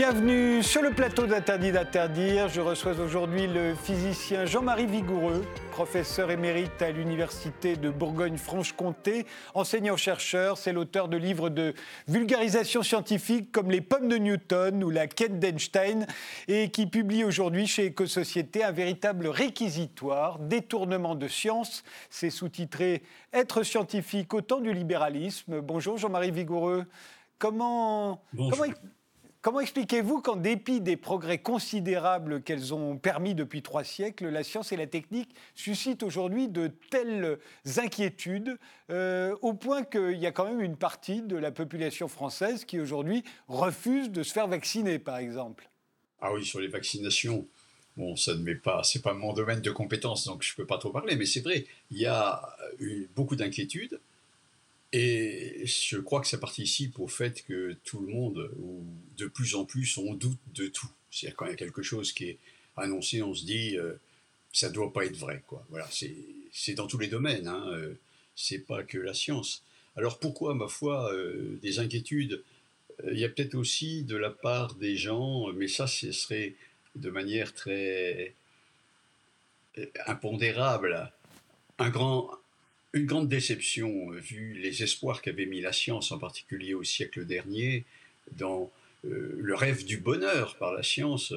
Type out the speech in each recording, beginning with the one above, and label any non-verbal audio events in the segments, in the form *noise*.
Bienvenue sur le plateau d'Interdit d'interdire. Je reçois aujourd'hui le physicien Jean-Marie Vigoureux, professeur émérite à l'Université de Bourgogne-Franche-Comté, enseignant-chercheur. C'est l'auteur de livres de vulgarisation scientifique comme Les pommes de Newton ou La quête d'Einstein et qui publie aujourd'hui chez Éco-Société un véritable réquisitoire, détournement de science. C'est sous-titré Être scientifique au temps du libéralisme. Bonjour Jean-Marie Vigoureux. Comment, comment, Comment expliquez-vous qu'en dépit des progrès considérables qu'elles ont permis depuis trois siècles, la science et la technique suscitent aujourd'hui de telles inquiétudes, euh, au point qu'il y a quand même une partie de la population française qui aujourd'hui refuse de se faire vacciner, par exemple? Ah oui, sur les vaccinations, bon, ça ne m'est pas, c'est pas mon domaine de compétence, donc je ne peux pas trop parler, mais c'est vrai, il y a eu beaucoup d'inquiétudes. Et je crois que ça participe au fait que tout le monde, ou de plus en plus, on doute de tout. C'est-à-dire quand il y a quelque chose qui est annoncé, on se dit, euh, ça ne doit pas être vrai. Quoi. Voilà, c'est dans tous les domaines, hein, euh, c'est pas que la science. Alors pourquoi, ma foi, euh, des inquiétudes? Il y a peut-être aussi de la part des gens, mais ça, ce serait de manière très impondérable, un grand, une grande déception, euh, vu les espoirs qu'avait mis la science, en particulier au siècle dernier, dans euh, le rêve du bonheur par la science,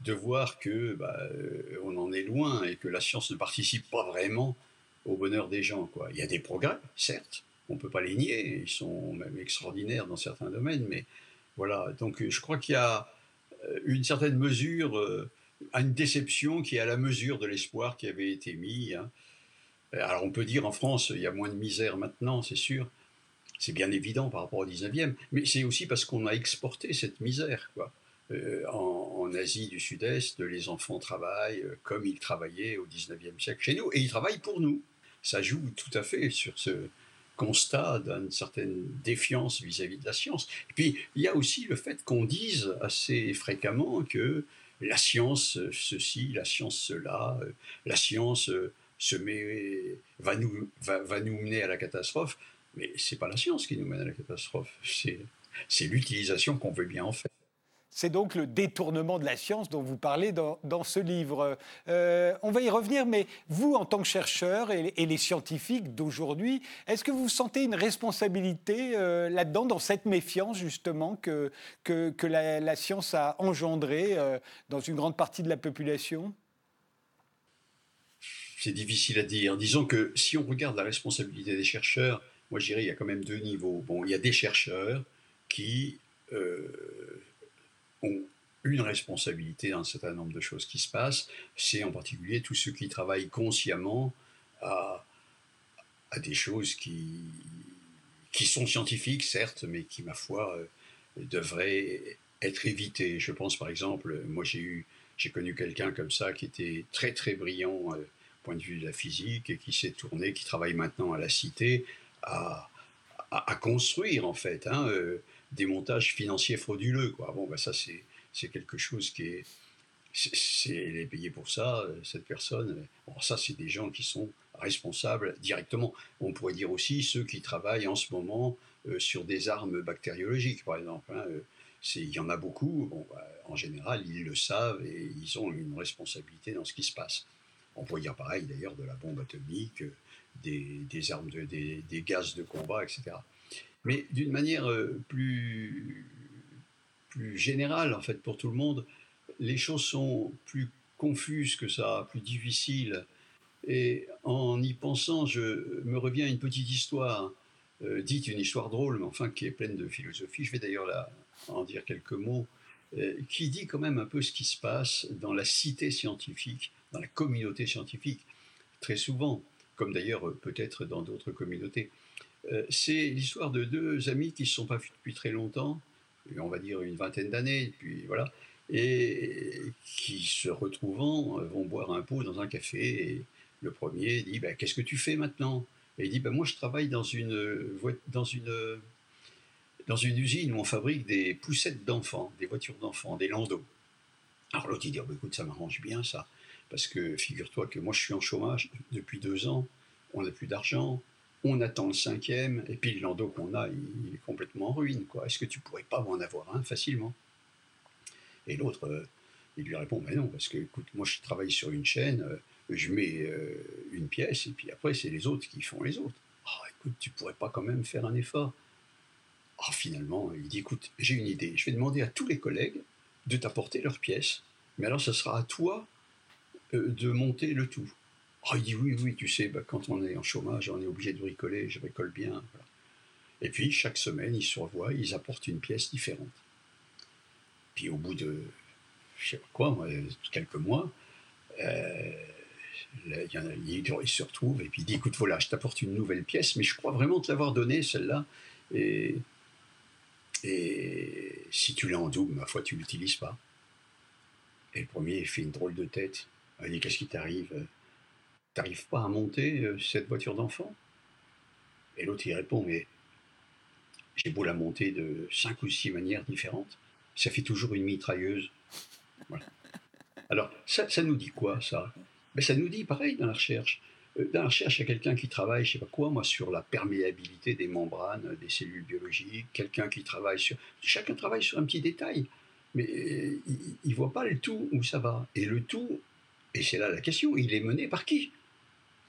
de voir que bah, euh, on en est loin et que la science ne participe pas vraiment au bonheur des gens. Quoi. Il y a des progrès, certes, on ne peut pas les nier, ils sont même extraordinaires dans certains domaines, mais voilà. Donc je crois qu'il y a une certaine mesure, une déception qui est à la mesure de l'espoir qui avait été mis. Hein. Euh, alors on peut dire en France, il y a moins de misère maintenant, c'est sûr. C'est bien évident par rapport au 19e, mais c'est aussi parce qu'on a exporté cette misère. Quoi. Euh, en, Asie du Sud-Est, les enfants travaillent euh, comme ils travaillaient au 19e siècle chez nous, et ils travaillent pour nous. Ça joue tout à fait sur ce constat d'une certaine défiance vis-à-vis de la science. Et puis, il y a aussi le fait qu'on dise assez fréquemment que la science ceci, la science cela, la science se met, va, nous, va, nous mener à la catastrophe. Mais c'est pas la science qui nous mène à la catastrophe, c'est l'utilisation qu'on veut bien en faire. C'est donc le détournement de la science dont vous parlez dans, dans ce livre. Euh, on va y revenir, mais vous, en tant que chercheur et, les scientifiques d'aujourd'hui, est-ce que vous sentez une responsabilité euh, là-dedans, dans cette méfiance justement que, que, que la, science a engendrée euh, dans une grande partie de la population? C'est difficile à dire. Disons que si on regarde la responsabilité des chercheurs, moi je dirais il y a quand même deux niveaux. Bon, il y a des chercheurs qui euh, ont une responsabilité dans un certain nombre de choses qui se passent. C'est en particulier tous ceux qui travaillent consciemment à, à des choses qui, qui sont scientifiques, certes, mais qui, ma foi, euh, devraient être évitées. Je pense par exemple, moi j'ai j'ai connu quelqu'un comme ça qui était très très brillant. Euh, point de vue de la physique et qui s'est tourné, qui travaille maintenant à la Cité, à, construire en fait hein, euh, des montages financiers frauduleux. Quoi. Bon, ben ça c'est, c'est quelque chose qui est, c'est, elle est payée pour ça, euh, cette personne. Bon, ça c'est des gens qui sont responsables directement. On pourrait dire aussi ceux qui travaillent en ce moment euh, sur des armes bactériologiques, par exemple. Hein, il y en a beaucoup. Bon, bah, en général, ils le savent et ils ont une responsabilité dans ce qui se passe. On pourrait dire pareil d'ailleurs de la bombe atomique, des, armes, de, des, gaz de combat, etc. Mais d'une manière euh, plus, plus générale, en fait, pour tout le monde, les choses sont plus confuses que ça, plus difficiles. Et en y pensant, je me reviens à une petite histoire, euh, dite une histoire drôle, mais enfin qui est pleine de philosophie. Je vais d'ailleurs en dire quelques mots, qui dit quand même un peu ce qui se passe dans la cité scientifique dans la communauté scientifique, très souvent, comme d'ailleurs euh, peut-être dans d'autres communautés. Euh, c'est l'histoire de deux amis qui ne se sont pas vus depuis très longtemps, on va dire une vingtaine d'années, puis voilà, et qui se retrouvant euh, vont boire un pot dans un café. Et le premier dit ben, Qu'est-ce que tu fais maintenant? Et il dit ben, Moi, je travaille dans une, dans, une, dans une usine où on fabrique des poussettes d'enfants, des voitures d'enfants, des landaux. Alors l'autre, il dit oh, ben, Écoute, ça m'arrange bien ça. Parce que figure-toi que moi je suis en chômage depuis deux ans, on n'a plus d'argent, on attend le cinquième, et puis le landau qu'on a, il, est complètement en ruine. Quoi. Est-ce que tu pourrais pas en avoir un facilement? Et l'autre, il lui répond, mais non, parce que, écoute, moi je travaille sur une chaîne, je mets une pièce, et puis après, c'est les autres qui font les autres. Ah, écoute, tu pourrais pas quand même faire un effort Ah, finalement, il dit, écoute, j'ai une idée, je vais demander à tous les collègues de t'apporter leurs pièces, mais alors ce sera à toi de monter le tout. Ah, il dit, oui, oui, tu sais, bah, quand on est en chômage, on est obligé de bricoler, je bricole bien. Et puis, chaque semaine, ils se revoient, ils apportent une pièce différente. Puis, au bout de, je sais pas quoi, quelques mois, euh, il, se retrouve et puis il dit écoute voilà je t'apporte une nouvelle pièce mais je crois vraiment te l'avoir donnée celle-là et, et si tu l'as en double ma foi tu l'utilises pas. Et le premier fait une drôle de tête. Il dit qu'est-ce qui t'arrive? T'arrives pas à monter euh, cette voiture d'enfant? Et l'autre il répond mais j'ai beau la monter de cinq ou six manières différentes ça fait toujours une mitrailleuse. Alors ça, ça nous dit quoi ça? Mais ça nous dit pareil dans la recherche. Euh, dans la recherche, il y a quelqu'un qui travaille, je sais pas quoi, moi, sur la perméabilité des membranes des cellules biologiques, quelqu'un qui travaille sur... Chacun travaille sur un petit détail, mais euh, il ne voit pas le tout où ça va. Et le tout, et c'est là la question, il est mené par qui?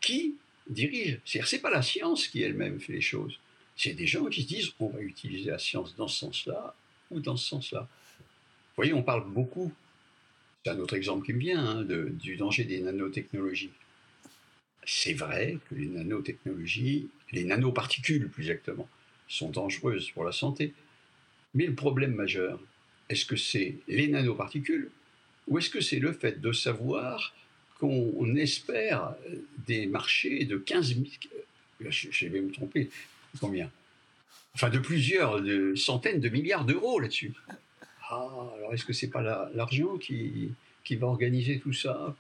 Qui dirige? C'est-à-dire, c'est pas la science qui elle-même fait les choses. C'est des gens qui se disent, on va utiliser la science dans ce sens-là ou dans ce sens-là. Vous voyez, on parle beaucoup c'est un autre exemple qui me vient hein, du danger des nanotechnologies. C'est vrai que les nanotechnologies, les nanoparticules plus exactement, sont dangereuses pour la santé. Mais le problème majeur, est-ce que c'est les nanoparticules ou est-ce que c'est le fait de savoir qu'on espère des marchés de 15 000, je vais me tromper, combien? Enfin, de plusieurs centaines de milliards d'euros là-dessus. Ah, alors est-ce que c'est pas l'argent qui, qui va organiser tout ça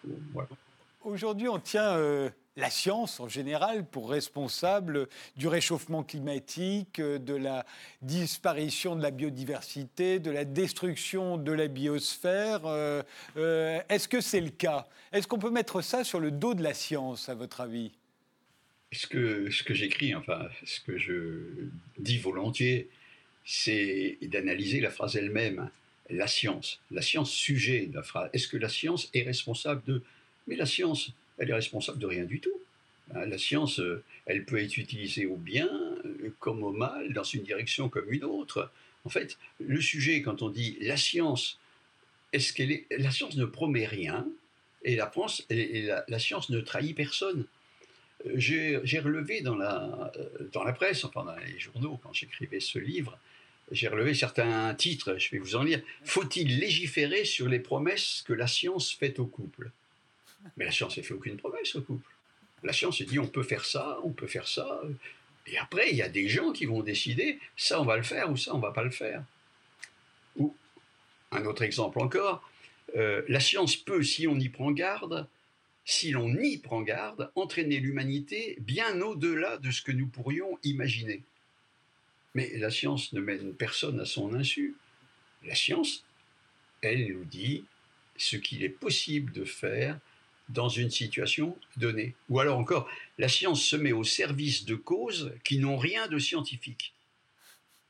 Aujourd'hui, on tient euh, la science en général pour responsable du réchauffement climatique, euh, de la disparition de la biodiversité, de la destruction de la biosphère. Euh, est-ce que c'est le cas? Est-ce qu'on peut mettre ça sur le dos de la science, à votre avis? Ce que, ce que j'écris, enfin, ce que je dis volontiers, c'est d'analyser la phrase elle-même. La science, la science sujet de la phrase. Est-ce que la science est responsable de... Mais la science, elle est responsable de rien du tout. Hein, la science, euh, elle peut être utilisée au bien euh, comme au mal, dans une direction comme une autre. En fait, le sujet, quand on dit la science, est-ce qu'elle est... La science ne promet rien et la, science ne trahit personne. Euh, j'ai relevé dans la, dans la presse, enfin dans les journaux, quand j'écrivais ce livre, j'ai relevé certains titres, je vais vous en lire. Faut-il légiférer sur les promesses que la science fait au couple? Mais la science n'a fait aucune promesse au couple. La science dit on peut faire ça, on peut faire ça. Et après, il y a des gens qui vont décider ça on va le faire ou ça on va pas le faire. Ou un autre exemple encore, euh, la science peut, si on y prend garde, si l'on y prend garde, entraîner l'humanité bien au-delà de ce que nous pourrions imaginer. Mais la science ne mène personne à son insu. La science, elle nous dit ce qu'il est possible de faire dans une situation donnée. Ou alors encore, la science se met au service de causes qui n'ont rien de scientifique.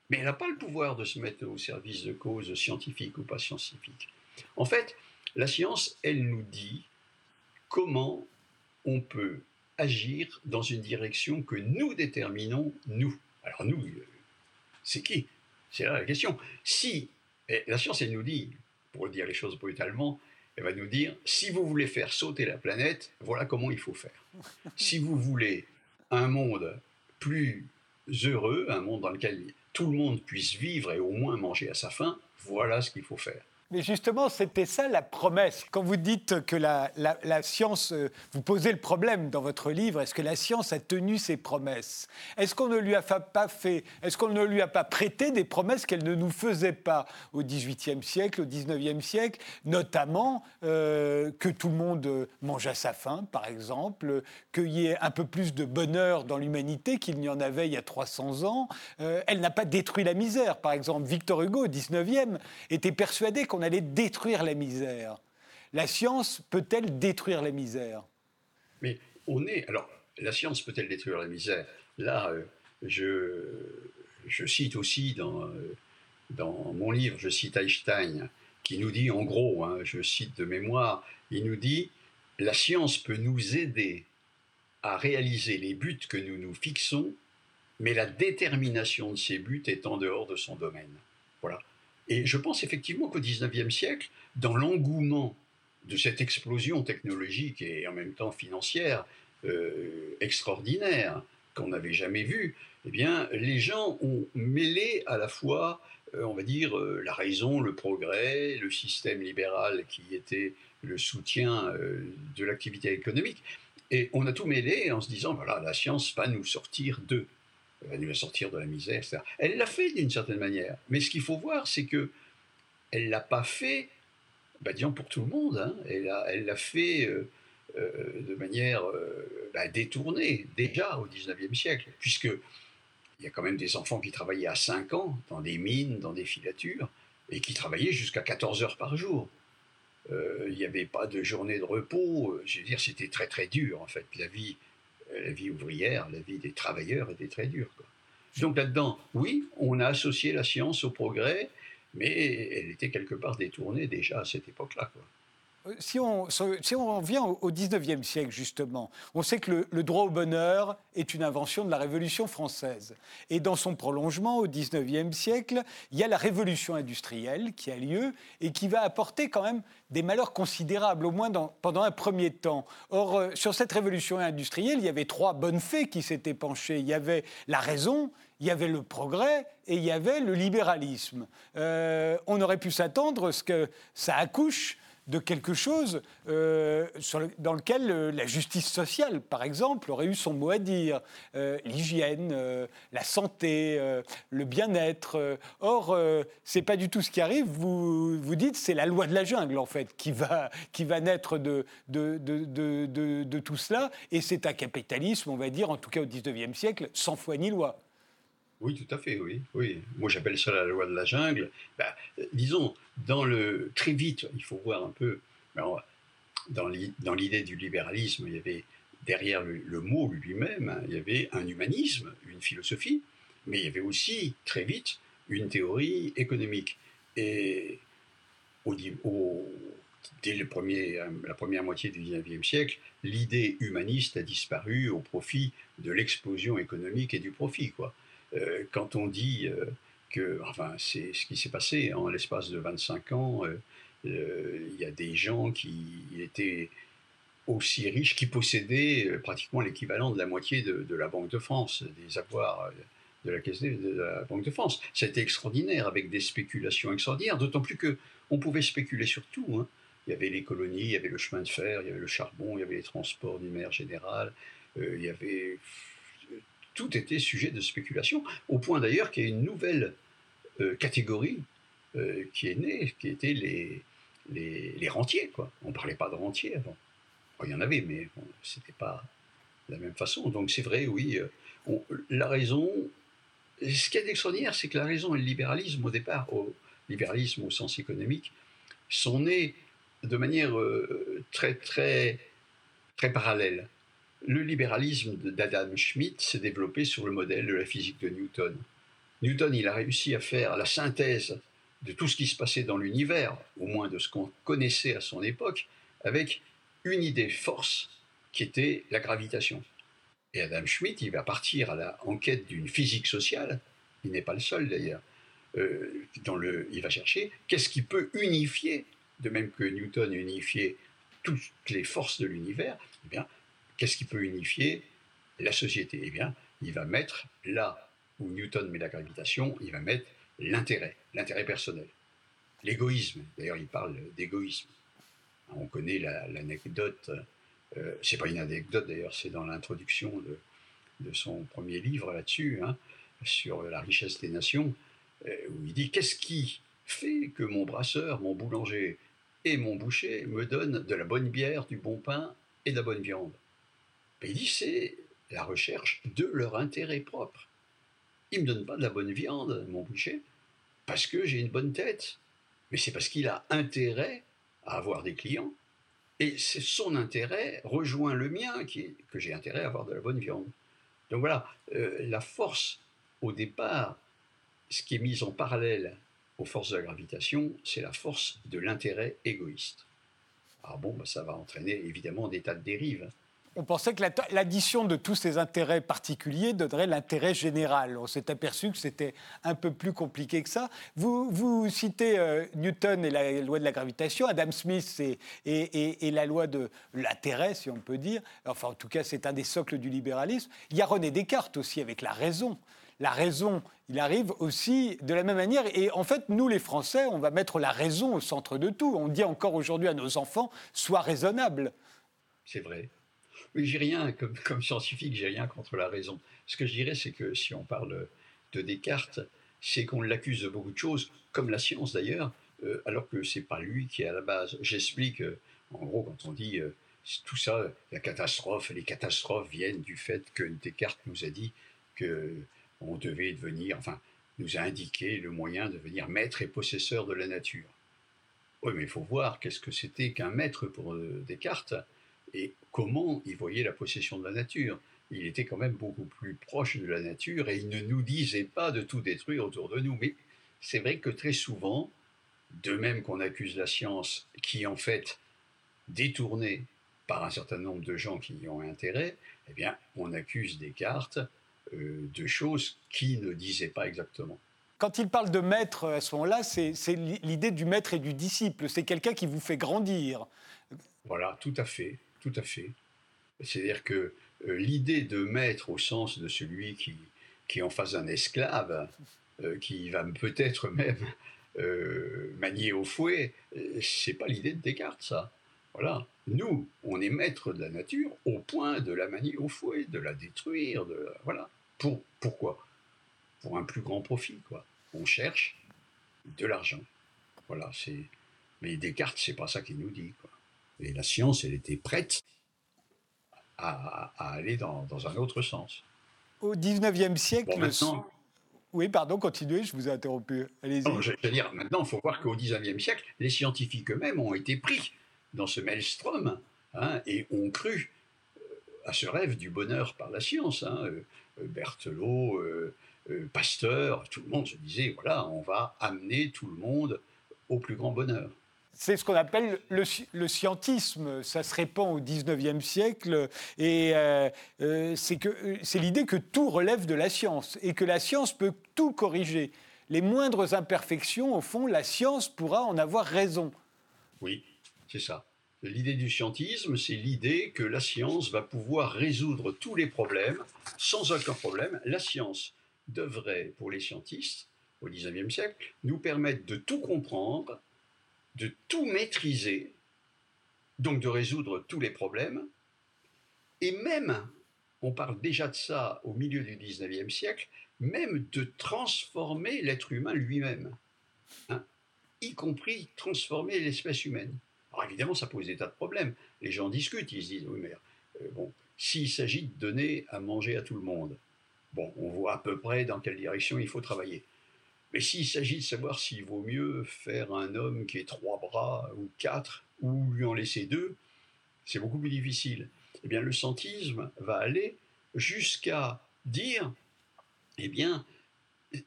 Mais elle n'a pas le pouvoir de se mettre au service de causes scientifiques ou pas scientifiques. En fait, la science, elle nous dit comment on peut agir dans une direction que nous déterminons, nous. Alors nous, c'est qui? C'est là la question. Si la science, elle nous dit, pour dire les choses brutalement, elle va nous dire, si vous voulez faire sauter la planète, voilà comment il faut faire. Si vous voulez un monde plus heureux, un monde dans lequel tout le monde puisse vivre et au moins manger à sa faim, voilà ce qu'il faut faire. Mais justement, c'était ça la promesse. Quand vous dites que la, science, euh, vous posez le problème dans votre livre, est-ce que la science a tenu ses promesses? Est-ce qu'on ne lui a pas fait, est-ce qu'on ne lui a pas prêté des promesses qu'elle ne nous faisait pas? Au XVIIIe siècle, au XIXe siècle, notamment euh, que tout le monde mange à sa faim, par exemple, qu'il y ait un peu plus de bonheur dans l'humanité qu'il n'y en avait il y a 300 ans. Euh, elle n'a pas détruit la misère, par exemple. Victor Hugo, au XIXe, était persuadé qu'on on allait détruire la misère. La science peut-elle détruire la misère? Mais on est. Alors, la science peut-elle détruire la misère? Là, euh, je, je, cite aussi dans, euh, dans mon livre, je cite Einstein, qui nous dit en gros, hein, je cite de mémoire, il nous dit la science peut nous aider à réaliser les buts que nous nous fixons, mais la détermination de ces buts est en dehors de son domaine. Voilà. Et je pense effectivement qu'au XIXe siècle, dans l'engouement de cette explosion technologique et en même temps financière euh, extraordinaire qu'on n'avait jamais vue, eh bien, les gens ont mêlé à la fois, euh, on va dire, euh, la raison, le progrès, le système libéral qui était le soutien de l'activité économique, et on a tout mêlé en se disant, voilà, la science va nous sortir de, va sortir de la misère, etc. Elle l'a fait d'une certaine manière. Mais ce qu'il faut voir, c'est que elle l'a pas fait, bah, disons pour tout le monde. Hein. Elle l'a elle fait euh, euh, de manière euh, bah, détournée déjà au 19e siècle, puisque il y a quand même des enfants qui travaillaient à 5 ans dans des mines, dans des filatures, et qui travaillaient jusqu'à 14 heures par jour. Il n'y avait pas de journée de repos. Je veux dire, c'était très très dur en fait. La vie, la vie ouvrière, la vie des travailleurs était très dure. Donc là-dedans, oui, on a associé la science au progrès, mais elle était quelque part détournée déjà à cette époque-là. Si on, si on revient au 19e siècle, justement, on sait que le, droit au bonheur est une invention de la Révolution française. Et dans son prolongement, au 19e siècle, il y a la révolution industrielle qui a lieu et qui va apporter quand même des malheurs considérables, au moins pendant un premier temps. Or, euh, sur cette révolution industrielle, il y avait trois bonnes fées qui s'étaient penchées. Il y avait la raison, il y avait le progrès et il y avait le libéralisme. Euh, on aurait pu s'attendre à ce que ça accouche de quelque chose euh, dans lequel euh, la justice sociale, par exemple, aurait eu son mot à dire. Euh, l'hygiène, la santé, le bien-être. Or, c'est pas du tout ce qui arrive. Vous, vous dites c'est la loi de la jungle, en fait, qui va, qui va naître de, de, de, de tout cela. Et c'est un capitalisme, on va dire, en tout cas au 19e siècle, sans foi ni loi. Oui, tout à fait, oui. oui. Moi, j'appelle ça la loi de la jungle. Bah, disons, dans le très vite, il faut voir un peu. dans l'idée du libéralisme, il y avait derrière le, mot lui-même, hein, il y avait un humanisme, une philosophie, mais il y avait aussi très vite une théorie économique. Et au, dès premier, la première moitié du XIXe siècle, l'idée humaniste a disparu au profit de l'explosion économique et du profit. Quoi. Euh, quand on dit euh, que, enfin, c'est ce qui s'est passé en l'espace de 25 ans, euh, il y a des gens qui étaient aussi riches, qui possédaient pratiquement l'équivalent de la moitié de, la Banque de France, des avoirs de la caisse de la Banque de France. C'était extraordinaire, avec des spéculations extraordinaires, d'autant plus que on pouvait spéculer sur tout. Hein. Il y avait les colonies, il y avait le chemin de fer, il y avait le charbon, il y avait les transports du mer général, il y avait tout était sujet de spéculation, au point d'ailleurs qu'il y a une nouvelle euh, catégorie euh, qui est née, qui était les, rentiers. On ne parlait pas de rentiers avant. il y en avait, mais ce n'était pas de la même façon. Donc c'est vrai, oui, euh, la raison, ce qui est extraordinaire, c'est que la raison et le libéralisme, au départ, au libéralisme au sens économique, sont nés de manière très, très, très parallèle. Le libéralisme d'Adam Schmidt s'est développé sur le modèle de la physique de Newton. Newton, il a réussi à faire la synthèse de tout ce qui se passait dans l'univers, au moins de ce qu'on connaissait à son époque, avec une idée force qui était la gravitation. Et Adam Schmidt, il va partir à la enquête d'une physique sociale, il n'est pas le seul d'ailleurs, euh, il va chercher qu'est-ce qui peut unifier, de même que Newton unifiait toutes les forces de l'univers, eh bien, Qu'est-ce qui peut unifier la société? Eh bien, il va mettre là où Newton met la gravitation, il va mettre l'intérêt, l'intérêt personnel. L'égoïsme, d'ailleurs il parle d'égoïsme. On connaît l'anecdote, euh, c'est pas une anecdote d'ailleurs, c'est dans l'introduction de, son premier livre là-dessus, hein, sur la richesse des nations, euh, où il dit Qu'est-ce qui fait que mon brasseur, mon boulanger et mon boucher me donnent de la bonne bière, du bon pain et de la bonne viande? Il dit c'est la recherche de leur intérêt propre. Il ne me donne pas de la bonne viande, mon boucher, parce que j'ai une bonne tête, mais c'est parce qu'il a intérêt à avoir des clients. Et son intérêt rejoint le mien qui que j'ai intérêt à avoir de la bonne viande. Donc voilà, euh, la force au départ, ce qui est mis en parallèle aux forces de la gravitation, c'est la force de l'intérêt égoïste. Alors bon, bah, ça va entraîner évidemment des tas de dérives on pensait que l'addition de tous ces intérêts particuliers donnerait l'intérêt général. On s'est aperçu que c'était un peu plus compliqué que ça. Vous, citez euh, Newton et la loi de la gravitation, Adam Smith et, et, la loi de l'intérêt, si on peut dire. Enfin, en tout cas, c'est un des socles du libéralisme. Il y a René Descartes aussi avec la raison. La raison, il arrive aussi de la même manière. Et en fait, nous, les Français, on va mettre la raison au centre de tout. On dit encore aujourd'hui à nos enfants, sois raisonnable. C'est vrai. J'ai rien, comme, *laughs* comme scientifique, j'ai rien contre la raison. Ce que je dirais, c'est que si on parle de Descartes, c'est qu'on l'accuse de beaucoup de choses, comme la science d'ailleurs, euh, alors que c'est pas lui qui est à la base. J'explique, euh, en gros, quand on dit euh, tout ça, la catastrophe, les catastrophes viennent du fait que Descartes nous a dit que on devait devenir, enfin, nous a indiqué le moyen de devenir maître et possesseur de la nature. Oui, mais il faut voir qu'est-ce que c'était qu'un maître pour Descartes et comment il voyait la possession de la nature? Il était quand même beaucoup plus proche de la nature et il ne nous disait pas de tout détruire autour de nous. Mais c'est vrai que très souvent, de même qu'on accuse la science qui en fait détournée par un certain nombre de gens qui y ont intérêt, eh bien, on accuse Descartes euh, de choses qu'il ne disait pas exactement. Quand il parle de maître à ce moment-là, c'est l'idée du maître et du disciple. C'est quelqu'un qui vous fait grandir. Voilà, tout à fait. Tout à fait. C'est-à-dire que euh, l'idée de maître au sens de celui qui, est en face d'un esclave, euh, qui va peut-être même euh, manier au fouet, c'est pas l'idée de Descartes, ça. Voilà. Nous, on est maître de la nature au point de la manier au fouet, de la détruire, de voilà. Pour pourquoi? Pour un plus grand profit, quoi. On cherche de l'argent. Voilà. C'est. Mais Descartes, c'est pas ça qu'il nous dit. Et la science, elle était prête à, aller dans, un autre sens. Au 19e siècle. Oui, pardon, continuez, je vous ai interrompu. Allez-y. Je veux dire, maintenant, il faut voir qu'au 19e siècle, les scientifiques eux-mêmes ont été pris dans ce maelstrom hein, et ont cru euh, à ce rêve du bonheur par la science. Hein, euh, Berthelot, euh, Pasteur, tout le monde se disait voilà, on va amener tout le monde au plus grand bonheur. C'est ce qu'on appelle le, scientisme. Ça se répand au 19e siècle et euh, euh, c'est l'idée que tout relève de la science et que la science peut tout corriger. Les moindres imperfections, au fond, la science pourra en avoir raison. Oui, c'est ça. L'idée du scientisme, c'est l'idée que la science va pouvoir résoudre tous les problèmes sans aucun problème. La science devrait, pour les scientistes, au 19e siècle, nous permettre de tout comprendre de tout maîtriser, donc de résoudre tous les problèmes, et même, on parle déjà de ça au milieu du 19e siècle, même de transformer l'être humain lui-même, hein, y compris transformer l'espèce humaine. Alors évidemment, ça pose des tas de problèmes. Les gens discutent, ils se disent, oui, mais euh, bon, s'il s'agit de donner à manger à tout le monde, on voit à peu près dans quelle direction il faut travailler. Mais s'il s'agit de savoir s'il vaut mieux faire un homme qui ait trois bras ou quatre, ou lui en laisser deux, c'est beaucoup plus difficile. Eh bien, le scientisme va aller jusqu'à dire, eh bien,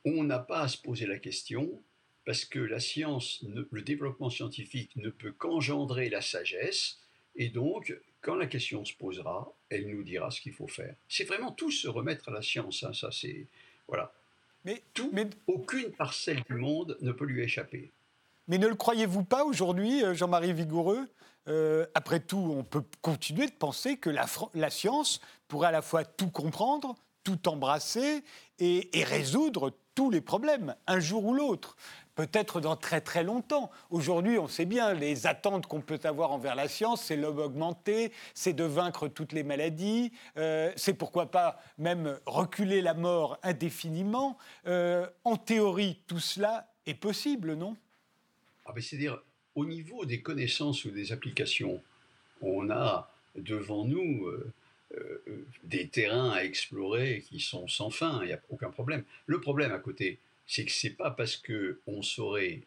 on n'a pas à se poser la question, parce que la science, le développement scientifique ne peut qu'engendrer la sagesse, et donc, quand la question se posera, elle nous dira ce qu'il faut faire. C'est vraiment tout se remettre à la science, hein, ça c'est... Voilà. Mais, Tout, mais... aucune parcelle du monde ne peut lui échapper. Mais ne le croyez-vous pas aujourd'hui, euh, Jean-Marie Vigoureux euh, Après tout, on peut continuer de penser que la, la, science pourrait à la fois tout comprendre, tout embrasser et, et résoudre tous les problèmes, un jour ou l'autre peut-être dans très très longtemps. Aujourd'hui, on sait bien, les attentes qu'on peut avoir envers la science, c'est l'homme augmenté, c'est de vaincre toutes les maladies, euh, c'est pourquoi pas même reculer la mort indéfiniment. Euh, en théorie, tout cela est possible, non? Ah ben, C'est-à-dire, au niveau des connaissances ou des applications, on a devant nous... Euh, des terrains à explorer qui sont sans fin, il n'y a aucun problème. Le problème à côté, c'est que c'est pas parce que on saurait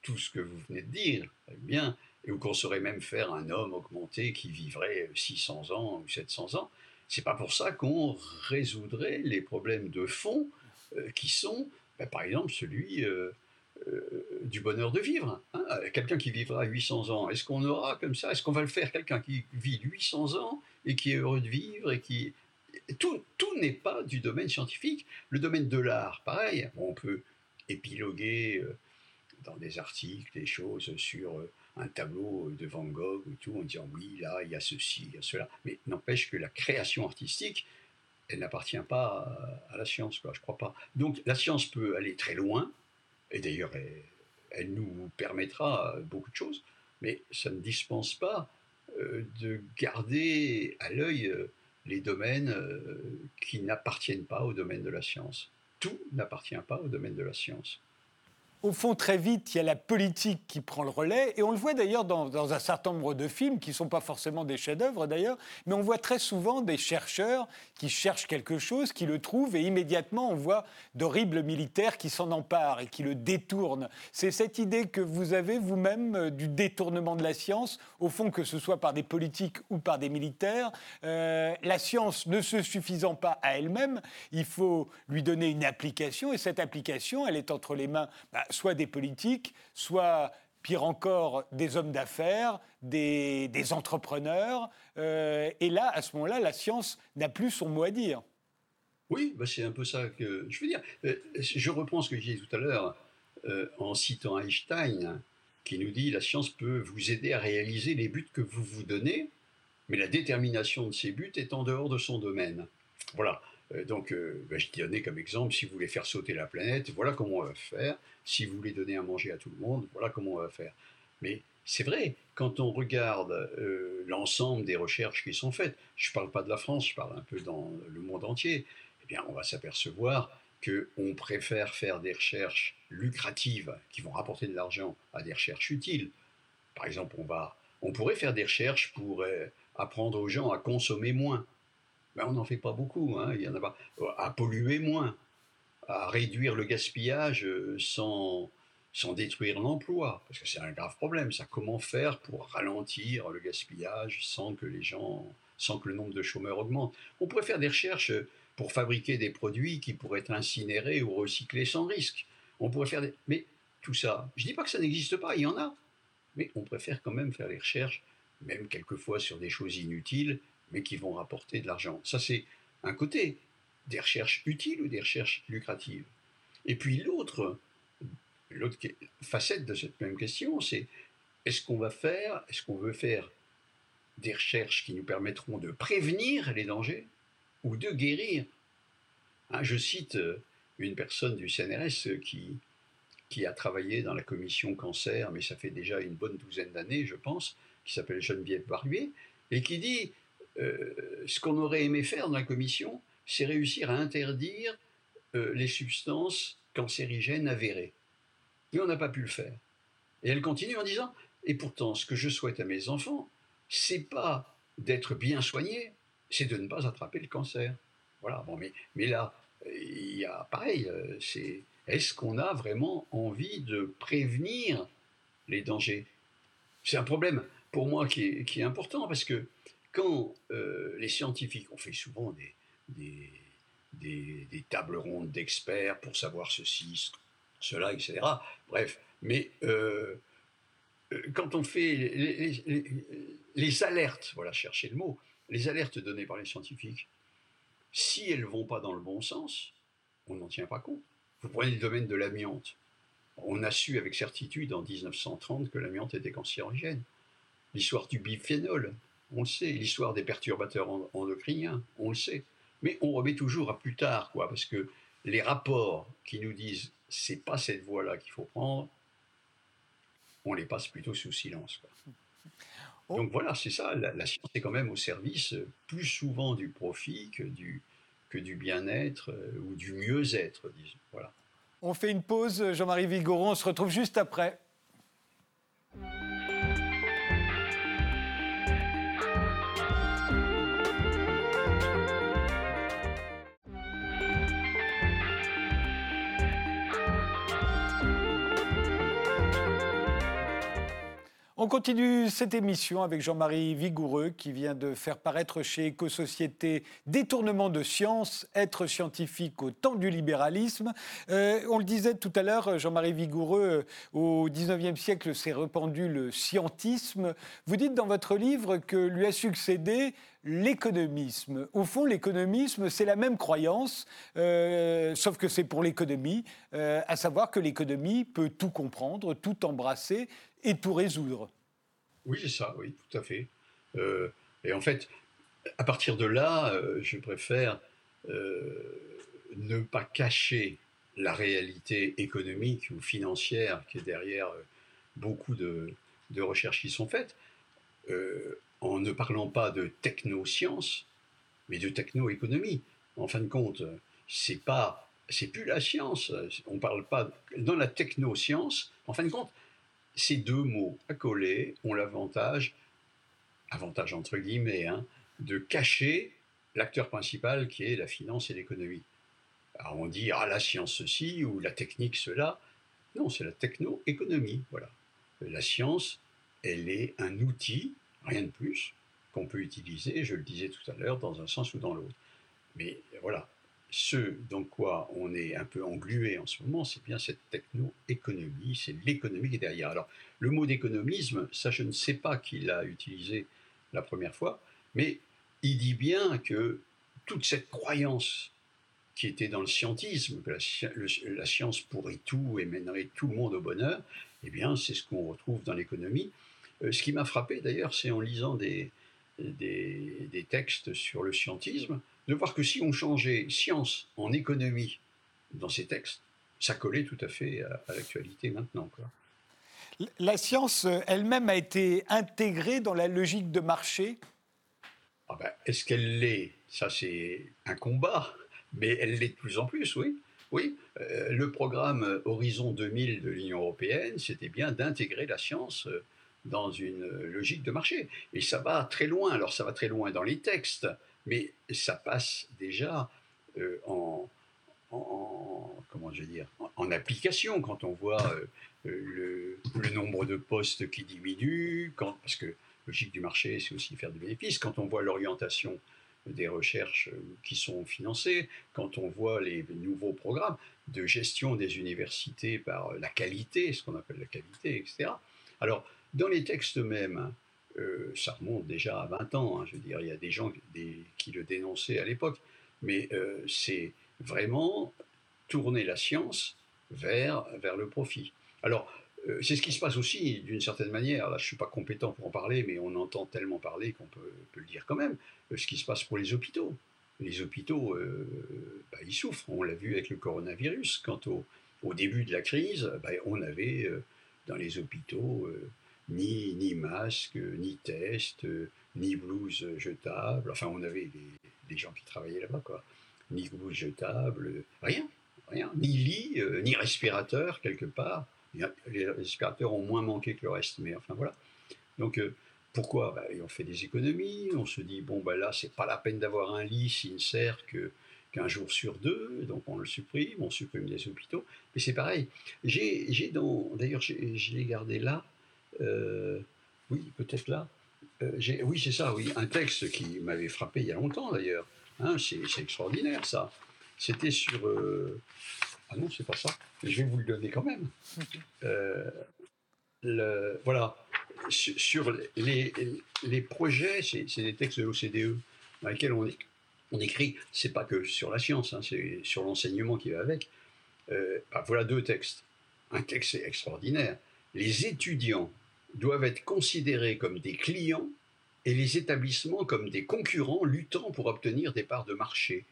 tout ce que vous venez de dire, eh bien, ou qu'on saurait même faire un homme augmenté qui vivrait 600 ans ou 700 ans, c'est pas pour ça qu'on résoudrait les problèmes de fond euh, qui sont, ben, par exemple, celui euh, du bonheur de vivre. Hein. Quelqu'un qui vivra 800 ans, est-ce qu'on aura comme ça Est-ce qu'on va le faire Quelqu'un qui vit 800 ans et qui est heureux de vivre et qui... Tout, n'est pas du domaine scientifique. Le domaine de l'art, pareil. on peut épiloguer dans des articles des choses sur un tableau de Van Gogh ou tout, en disant oui, là, il y a ceci, il y a cela. Mais n'empêche que la création artistique, elle n'appartient pas à, la science, quoi, je crois pas. Donc la science peut aller très loin, et d'ailleurs, elle, nous permettra beaucoup de choses, mais ça ne dispense pas euh, de garder à l'œil euh, les domaines euh, qui n'appartiennent pas au domaine de la science. Tout n'appartient pas au domaine de la science au fond, très vite, il y a la politique qui prend le relais. Et on le voit d'ailleurs dans, un certain nombre de films, qui ne sont pas forcément des chefs-d'œuvre d'ailleurs, mais on voit très souvent des chercheurs qui cherchent quelque chose, qui le trouvent, et immédiatement on voit d'horribles militaires qui s'en emparent et qui le détournent. C'est cette idée que vous avez vous-même euh, du détournement de la science, au fond, que ce soit par des politiques ou par des militaires. Euh, la science ne se suffisant pas à elle-même, il faut lui donner une application, et cette application, elle est entre les mains. Bah, soit des politiques, soit pire encore, des hommes d'affaires, des, entrepreneurs. Euh, et là, à ce moment-là, la science n'a plus son mot à dire. Oui, bah c'est un peu ça que je veux dire. Euh, je reprends ce que je disais tout à l'heure euh, en citant Einstein, qui nous dit la science peut vous aider à réaliser les buts que vous vous donnez, mais la détermination de ces buts est en dehors de son domaine. Voilà. Euh, donc, bah, je donnais comme exemple, si vous voulez faire sauter la planète, voilà comment on va faire. Si vous voulez donner à manger à tout le monde, voilà comment on va faire. Mais c'est vrai, quand on regarde euh, l'ensemble des recherches qui sont faites, je ne parle pas de la France, je parle un peu dans le monde entier, eh bien, on va s'apercevoir qu'on préfère faire des recherches lucratives qui vont rapporter de l'argent à des recherches utiles. Par exemple, on, va, on pourrait faire des recherches pour apprendre aux gens à consommer moins. Ben, on n'en fait pas beaucoup, hein, il y en a pas, à polluer moins, à réduire le gaspillage euh, sans, sans détruire l'emploi, parce que c'est un grave problème, ça. Comment faire pour ralentir le gaspillage sans que les gens, sans que le nombre de chômeurs augmente? On pourrait faire des recherches pour fabriquer des produits qui pourraient être incinérés ou recyclés sans risque. On pourrait faire des... Mais tout ça, je dis pas que ça n'existe pas, il y en a, mais on préfère quand même faire des recherches, même quelquefois sur des choses inutiles, mais qui vont rapporter de l'argent. Ça, c'est un côté des recherches utiles ou des recherches lucratives. Et puis l'autre, l'autre facette de cette même question, c'est est-ce qu'on va faire, est-ce qu'on veut faire des recherches qui nous permettront de prévenir les dangers ou de guérir? Hein, Je cite euh, une personne du CNRS qui, qui a travaillé dans la commission cancer, mais ça fait déjà une bonne douzaine d'années, je pense, qui s'appelle Geneviève Barbier, et qui dit euh, ce qu'on aurait aimé faire dans la commission, c'est réussir à interdire euh, les substances cancérigènes avérées. Mais on n'a pas pu le faire. Et elle continue en disant Et pourtant, ce que je souhaite à mes enfants, c'est pas d'être bien soignés, c'est de ne pas attraper le cancer. Voilà, bon, mais, mais là, il y a pareil, euh, c'est est-ce qu'on a vraiment envie de prévenir les dangers? C'est un problème pour moi qui est, qui est important parce que quand euh, les scientifiques ont fait souvent des, des, tables rondes d'experts pour savoir ceci, cela, etc. Bref, mais euh, euh, quand on fait les, alertes, voilà, chercher le mot, les alertes données par les scientifiques, si elles vont pas dans le bon sens, on n'en tient pas compte. Vous prenez le domaine de l'amiante. On a su avec certitude en 1930 que l'amiante était cancérigène. L'histoire du biphénol, on le sait. L'histoire des perturbateurs endocriniens, on le sait. Mais on remet toujours à plus tard, quoi, parce que les rapports qui nous disent c'est pas cette voie-là qu'il faut prendre, on les passe plutôt sous silence. Oh. Donc voilà, c'est ça. La, science est quand même au service plus souvent du profit que du, que du bien-être euh, ou du mieux-être, disons. Voilà. On fait une pause, Jean-Marie Vigoron. On se retrouve juste après. On continue cette émission avec Jean-Marie Vigoureux qui vient de faire paraître chez Éco-Société Détournement de science, être scientifique au temps du libéralisme. Euh, on le disait tout à l'heure, Jean-Marie Vigoureux, euh, au 19e siècle s'est répandu le scientisme. Vous dites dans votre livre que lui a succédé l'économisme. Au fond, l'économisme, c'est la même croyance, euh, sauf que c'est pour l'économie, à savoir que l'économie peut tout comprendre, tout embrasser et tout résoudre. Oui, c'est ça, oui, tout à fait. Euh, et en fait, à partir de là, euh, je préfère euh, ne pas cacher la réalité économique ou financière qui est derrière beaucoup de, recherches qui sont faites, en ne parlant pas de technosciences, mais de techno-économie. En fin de compte, c'est pas, c'est plus la science. On parle pas dans la technoscience. En fin de compte, ces deux mots accolés ont l'avantage, avantage entre guillemets, hein, de cacher l'acteur principal qui est la finance et l'économie. On dit ah la science ceci ou la technique cela. Non, c'est la techno-économie. Voilà. La science, elle est un outil, rien de plus, qu'on peut utiliser, je le disais tout à l'heure, dans un sens ou dans l'autre. Mais voilà, ce dans quoi on est un peu englué en ce moment, c'est bien cette techno-économie, c'est l'économie qui est derrière. Alors, le mot d'économisme, ça je ne sais pas qui l'a utilisé la première fois, mais il dit bien que toute cette croyance qui était dans le scientisme, que la, science pourrait tout et mènerait tout le monde au bonheur, eh bien, c'est ce qu'on retrouve dans l'économie. Euh, ce qui m'a frappé d'ailleurs, c'est en lisant des, des, textes sur le scientisme, de voir que si on changeait science en économie dans ces textes, ça collait tout à fait à, l'actualité maintenant. La science elle-même a été intégrée dans la logique de marché? Ah ben, Est-ce qu'elle l'est? Ça, c'est un combat, mais elle l'est de plus en plus, oui. Oui, euh, le programme Horizon 2000 de l'Union européenne, c'était bien d'intégrer la science euh, dans une logique de marché. Et ça va très loin. Alors ça va très loin dans les textes, mais ça passe déjà euh, en, comment je dire, en, application quand on voit euh, le, nombre de postes qui diminue, quand, parce que logique du marché, c'est aussi faire du bénéfice. Quand on voit l'orientation des recherches qui sont financées, quand on voit les nouveaux programmes de gestion des universités par la qualité, ce qu'on appelle la qualité, etc. Alors, dans les textes mêmes, euh, ça remonte déjà à 20 ans, hein, je veux dire, il y a des gens qui le dénonçaient à l'époque, mais euh, c'est vraiment tourner la science vers, vers le profit. Alors, euh, c'est ce qui se passe aussi d'une certaine manière, là je ne suis pas compétent pour en parler, mais on entend tellement parler qu'on peut, le dire quand même, ce qui se passe pour les hôpitaux. Les hôpitaux, bah, ils souffrent, on l'a vu avec le coronavirus, quand au, au début de la crise, bah, on avait dans les hôpitaux ni, ni masque, ni test, ni blouse jetable. Enfin, on avait des, gens qui travaillaient là-bas, quoi. Ni blouse jetable, rien, rien. Ni lit, euh, ni respirateur, quelque part. Les respirateurs ont moins manqué que le reste, mais enfin voilà. Donc, euh, pourquoi? Bah, On fait des économies, on se dit, bon, bah, là, c'est pas la peine d'avoir un lit s'il ne sert que qu'un jour sur deux, donc on le supprime, on supprime des hôpitaux. Mais c'est pareil. J'ai d'ailleurs, je l'ai gardé là, euh, oui, peut-être là. Euh, oui, c'est ça, oui. Un texte qui m'avait frappé il y a longtemps d'ailleurs. Hein, c'est extraordinaire ça. C'était sur. Euh, ah non, c'est pas ça. Je vais vous le donner quand même. le, voilà. Sur les, les projets, c'est des textes de l'OCDE dans lesquels on, on écrit, c'est pas que sur la science, hein, c'est sur l'enseignement qui va avec. Bah, voilà deux textes. Un texte extraordinaire. Les étudiants doivent être considérés comme des clients et les établissements comme des concurrents luttant pour obtenir des parts de marché.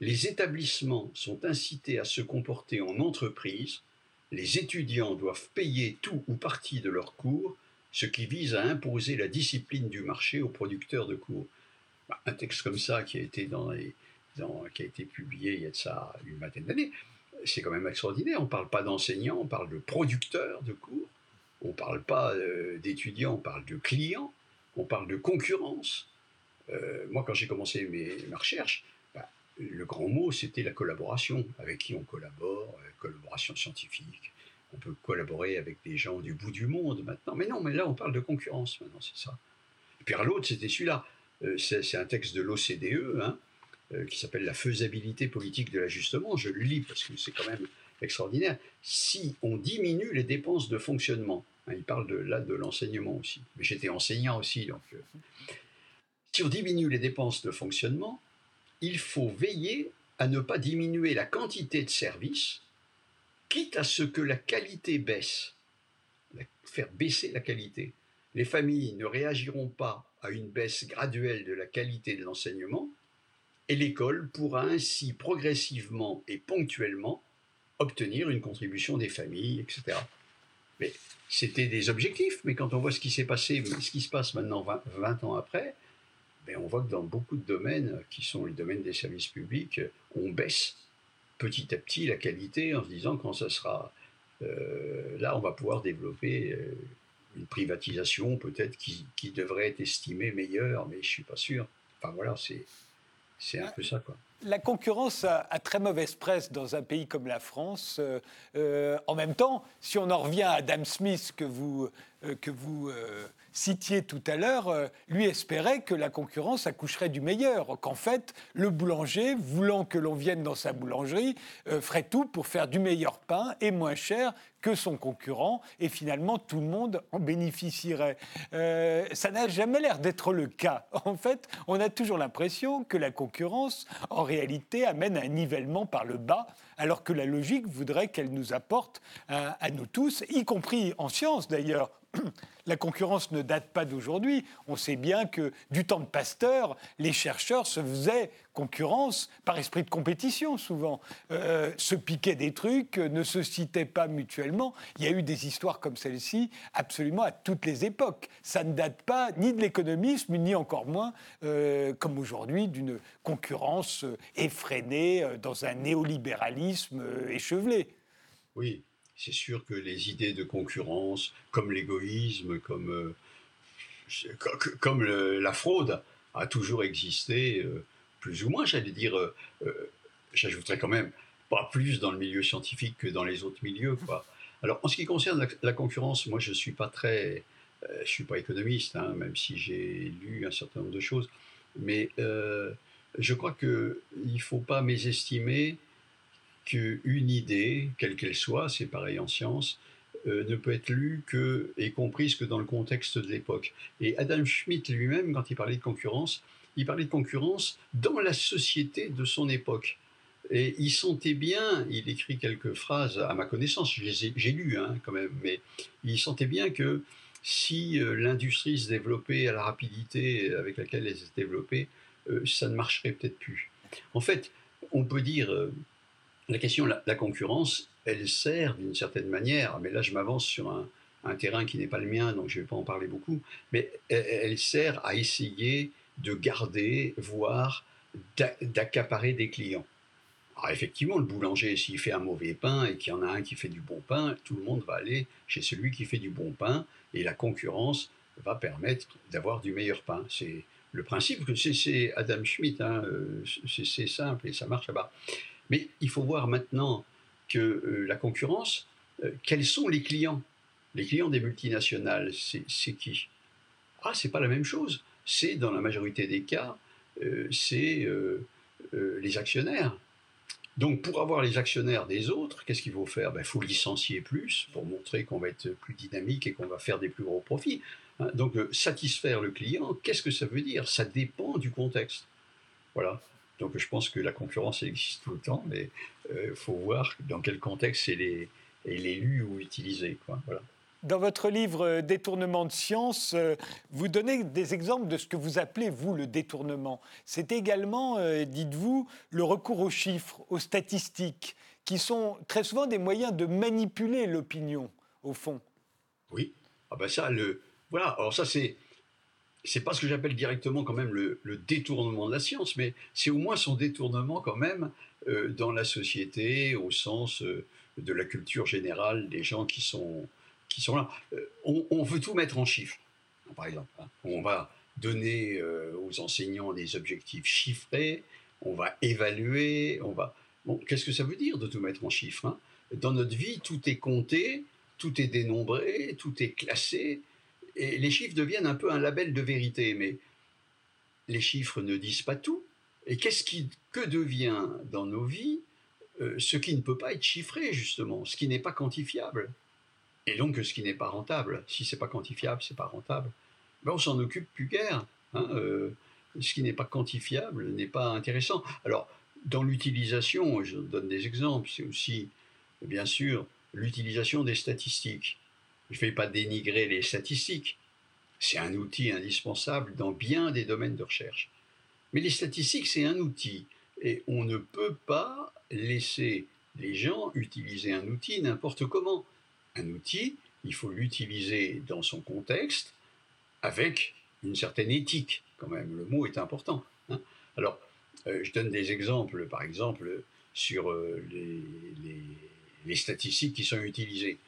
Les établissements sont incités à se comporter en entreprise, les étudiants doivent payer tout ou partie de leurs cours, ce qui vise à imposer la discipline du marché aux producteurs de cours. Bah, un texte comme ça qui a été, dans qui a été publié il y a de ça une vingtaine d'années, c'est quand même extraordinaire. On ne parle pas d'enseignants, on parle de producteurs de cours. On ne parle pas euh, d'étudiants, on parle de clients, on parle de concurrence. Euh, moi, quand j'ai commencé mes, recherches, bah, le grand mot, c'était la collaboration. Avec qui on collabore, euh, collaboration scientifique, on peut collaborer avec des gens du bout du monde maintenant. Mais non, mais là, on parle de concurrence maintenant, c'est ça. Et puis l'autre, c'était celui-là. C'est un texte de l'OCDE, hein, qui s'appelle La faisabilité politique de l'ajustement. Je le lis parce que c'est quand même extraordinaire. Si on diminue les dépenses de fonctionnement, hein, il parle de, là de l'enseignement aussi, mais j'étais enseignant aussi, donc euh, si on diminue les dépenses de fonctionnement, il faut veiller à ne pas diminuer la quantité de services, quitte à ce que la qualité baisse, faire baisser la qualité. Les familles ne réagiront pas à une baisse graduelle de la qualité de l'enseignement, et l'école pourra ainsi progressivement et ponctuellement obtenir une contribution des familles, etc. Mais c'était des objectifs, mais quand on voit ce qui s'est passé, ce qui se passe maintenant 20, ans après, ben on voit que dans beaucoup de domaines, qui sont les domaines des services publics, on baisse petit à petit la qualité en se disant quand ça sera euh, là, on va pouvoir développer euh, une privatisation peut-être qui, qui, devrait être estimée meilleure, mais je suis pas sûr. Enfin voilà, c'est c'est un peu ça quoi. La concurrence a, très mauvaise presse dans un pays comme la France. Euh, euh, en même temps, si on en revient à Adam Smith que vous, que vous citiez tout à l'heure, lui espérait que la concurrence accoucherait du meilleur, qu'en fait, le boulanger, voulant que l'on vienne dans sa boulangerie, ferait tout pour faire du meilleur pain et moins cher que son concurrent, et finalement tout le monde en bénéficierait. Euh, ça n'a jamais l'air d'être le cas. *laughs* En fait, on a toujours l'impression que la concurrence, en réalité, amène un nivellement par le bas, alors que la logique voudrait qu'elle nous apporte à nous tous, y compris en sciences d'ailleurs, la concurrence ne date pas d'aujourd'hui. On sait bien que du temps de Pasteur, les chercheurs se faisaient concurrence par esprit de compétition souvent, euh, se piquaient des trucs, ne se citaient pas mutuellement. Il y a eu des histoires comme celle-ci absolument à toutes les époques. Ça ne date pas ni de l'économisme, ni encore moins, euh, comme aujourd'hui, d'une concurrence effrénée euh, dans un néolibéralisme échevelé. Oui, c'est sûr que les idées de concurrence, comme l'égoïsme, comme, euh, comme la fraude, a toujours existé, euh, plus ou moins, j'allais dire, euh, j'ajouterais quand même, pas plus dans le milieu scientifique que dans les autres milieux. Alors, en ce qui concerne la, concurrence, moi, je ne suis pas très... je suis pas économiste, hein, même si j'ai lu un certain nombre de choses, mais je crois qu'il ne faut pas mésestimer qu'une idée, quelle qu'elle soit, c'est pareil en science, euh, ne peut être lue que et comprise que dans le contexte de l'époque. Et Adam Schmidt lui-même, quand il parlait de concurrence, il parlait de concurrence dans la société de son époque. Et il sentait bien, il écrit quelques phrases à ma connaissance, j'ai lu hein, quand même, mais il sentait bien que si euh, l'industrie se développait à la rapidité avec laquelle elle s'est développée, euh, ça ne marcherait peut-être plus. En fait, on peut dire, la question de la, concurrence, elle sert d'une certaine manière, mais là je m'avance sur un, terrain qui n'est pas le mien, donc je ne vais pas en parler beaucoup, mais elle, sert à essayer de garder, voire d'accaparer des clients. Alors effectivement, le boulanger, s'il fait un mauvais pain et qu'il y en a un qui fait du bon pain, tout le monde va aller chez celui qui fait du bon pain et la concurrence va permettre d'avoir du meilleur pain. C'est le principe que c'est Adam Schmidt, hein, euh, c'est simple et ça marche là-bas. Mais il faut voir maintenant que euh, la concurrence, euh, quels sont les clients? Les clients des multinationales, c'est qui? Ah, c'est pas la même chose. C'est dans la majorité des cas, euh, c'est les actionnaires. Donc pour avoir les actionnaires des autres, qu'est-ce qu'il faut faire? Il ben, faut licencier plus pour montrer qu'on va être plus dynamique et qu'on va faire des plus gros profits. Hein, donc satisfaire le client, qu'est-ce que ça veut dire? Ça dépend du contexte. Voilà. Donc je pense que la concurrence existe tout le temps, mais il euh, faut voir dans quel contexte elle est, lue ou utilisée. Quoi. Voilà. Dans votre livre euh, Détournement de science, euh, vous donnez des exemples de ce que vous appelez, vous, le détournement. C'est également, dites-vous, le recours aux chiffres, aux statistiques, qui sont très souvent des moyens de manipuler l'opinion, au fond. Oui. Ah ben ça, le... Voilà, alors ça c'est c'est pas ce que j'appelle directement quand même le, détournement de la science, mais c'est au moins son détournement quand même euh, dans la société, au sens euh, de la culture générale des gens qui sont, qui sont là. Euh, on, veut tout mettre en chiffres, par exemple. Hein. On va donner aux enseignants des objectifs chiffrés, on va évaluer, on va... Bon, qu'est-ce que ça veut dire de tout mettre en chiffres hein? Dans notre vie, tout est compté, tout est dénombré, tout est classé, les chiffres deviennent un peu un label de vérité, mais les chiffres ne disent pas tout. Et qu'est-ce qui, que devient dans nos vies euh, ce qui ne peut pas être chiffré, justement, ce qui n'est pas quantifiable? Et donc ce qui n'est pas rentable. Si c'est pas quantifiable, c'est pas rentable. Ben, on s'en occupe plus guère. Hein, euh, ce qui n'est pas quantifiable n'est pas intéressant. Alors, dans l'utilisation, je donne des exemples, c'est aussi, bien sûr, l'utilisation des statistiques. Je ne vais pas dénigrer les statistiques. C'est un outil indispensable dans bien des domaines de recherche. Mais les statistiques, c'est un outil. Et on ne peut pas laisser les gens utiliser un outil n'importe comment. Un outil, il faut l'utiliser dans son contexte, avec une certaine éthique, quand même. Le mot est important. Hein. Alors, euh, je donne des exemples, par exemple, sur euh, les, statistiques qui sont utilisées.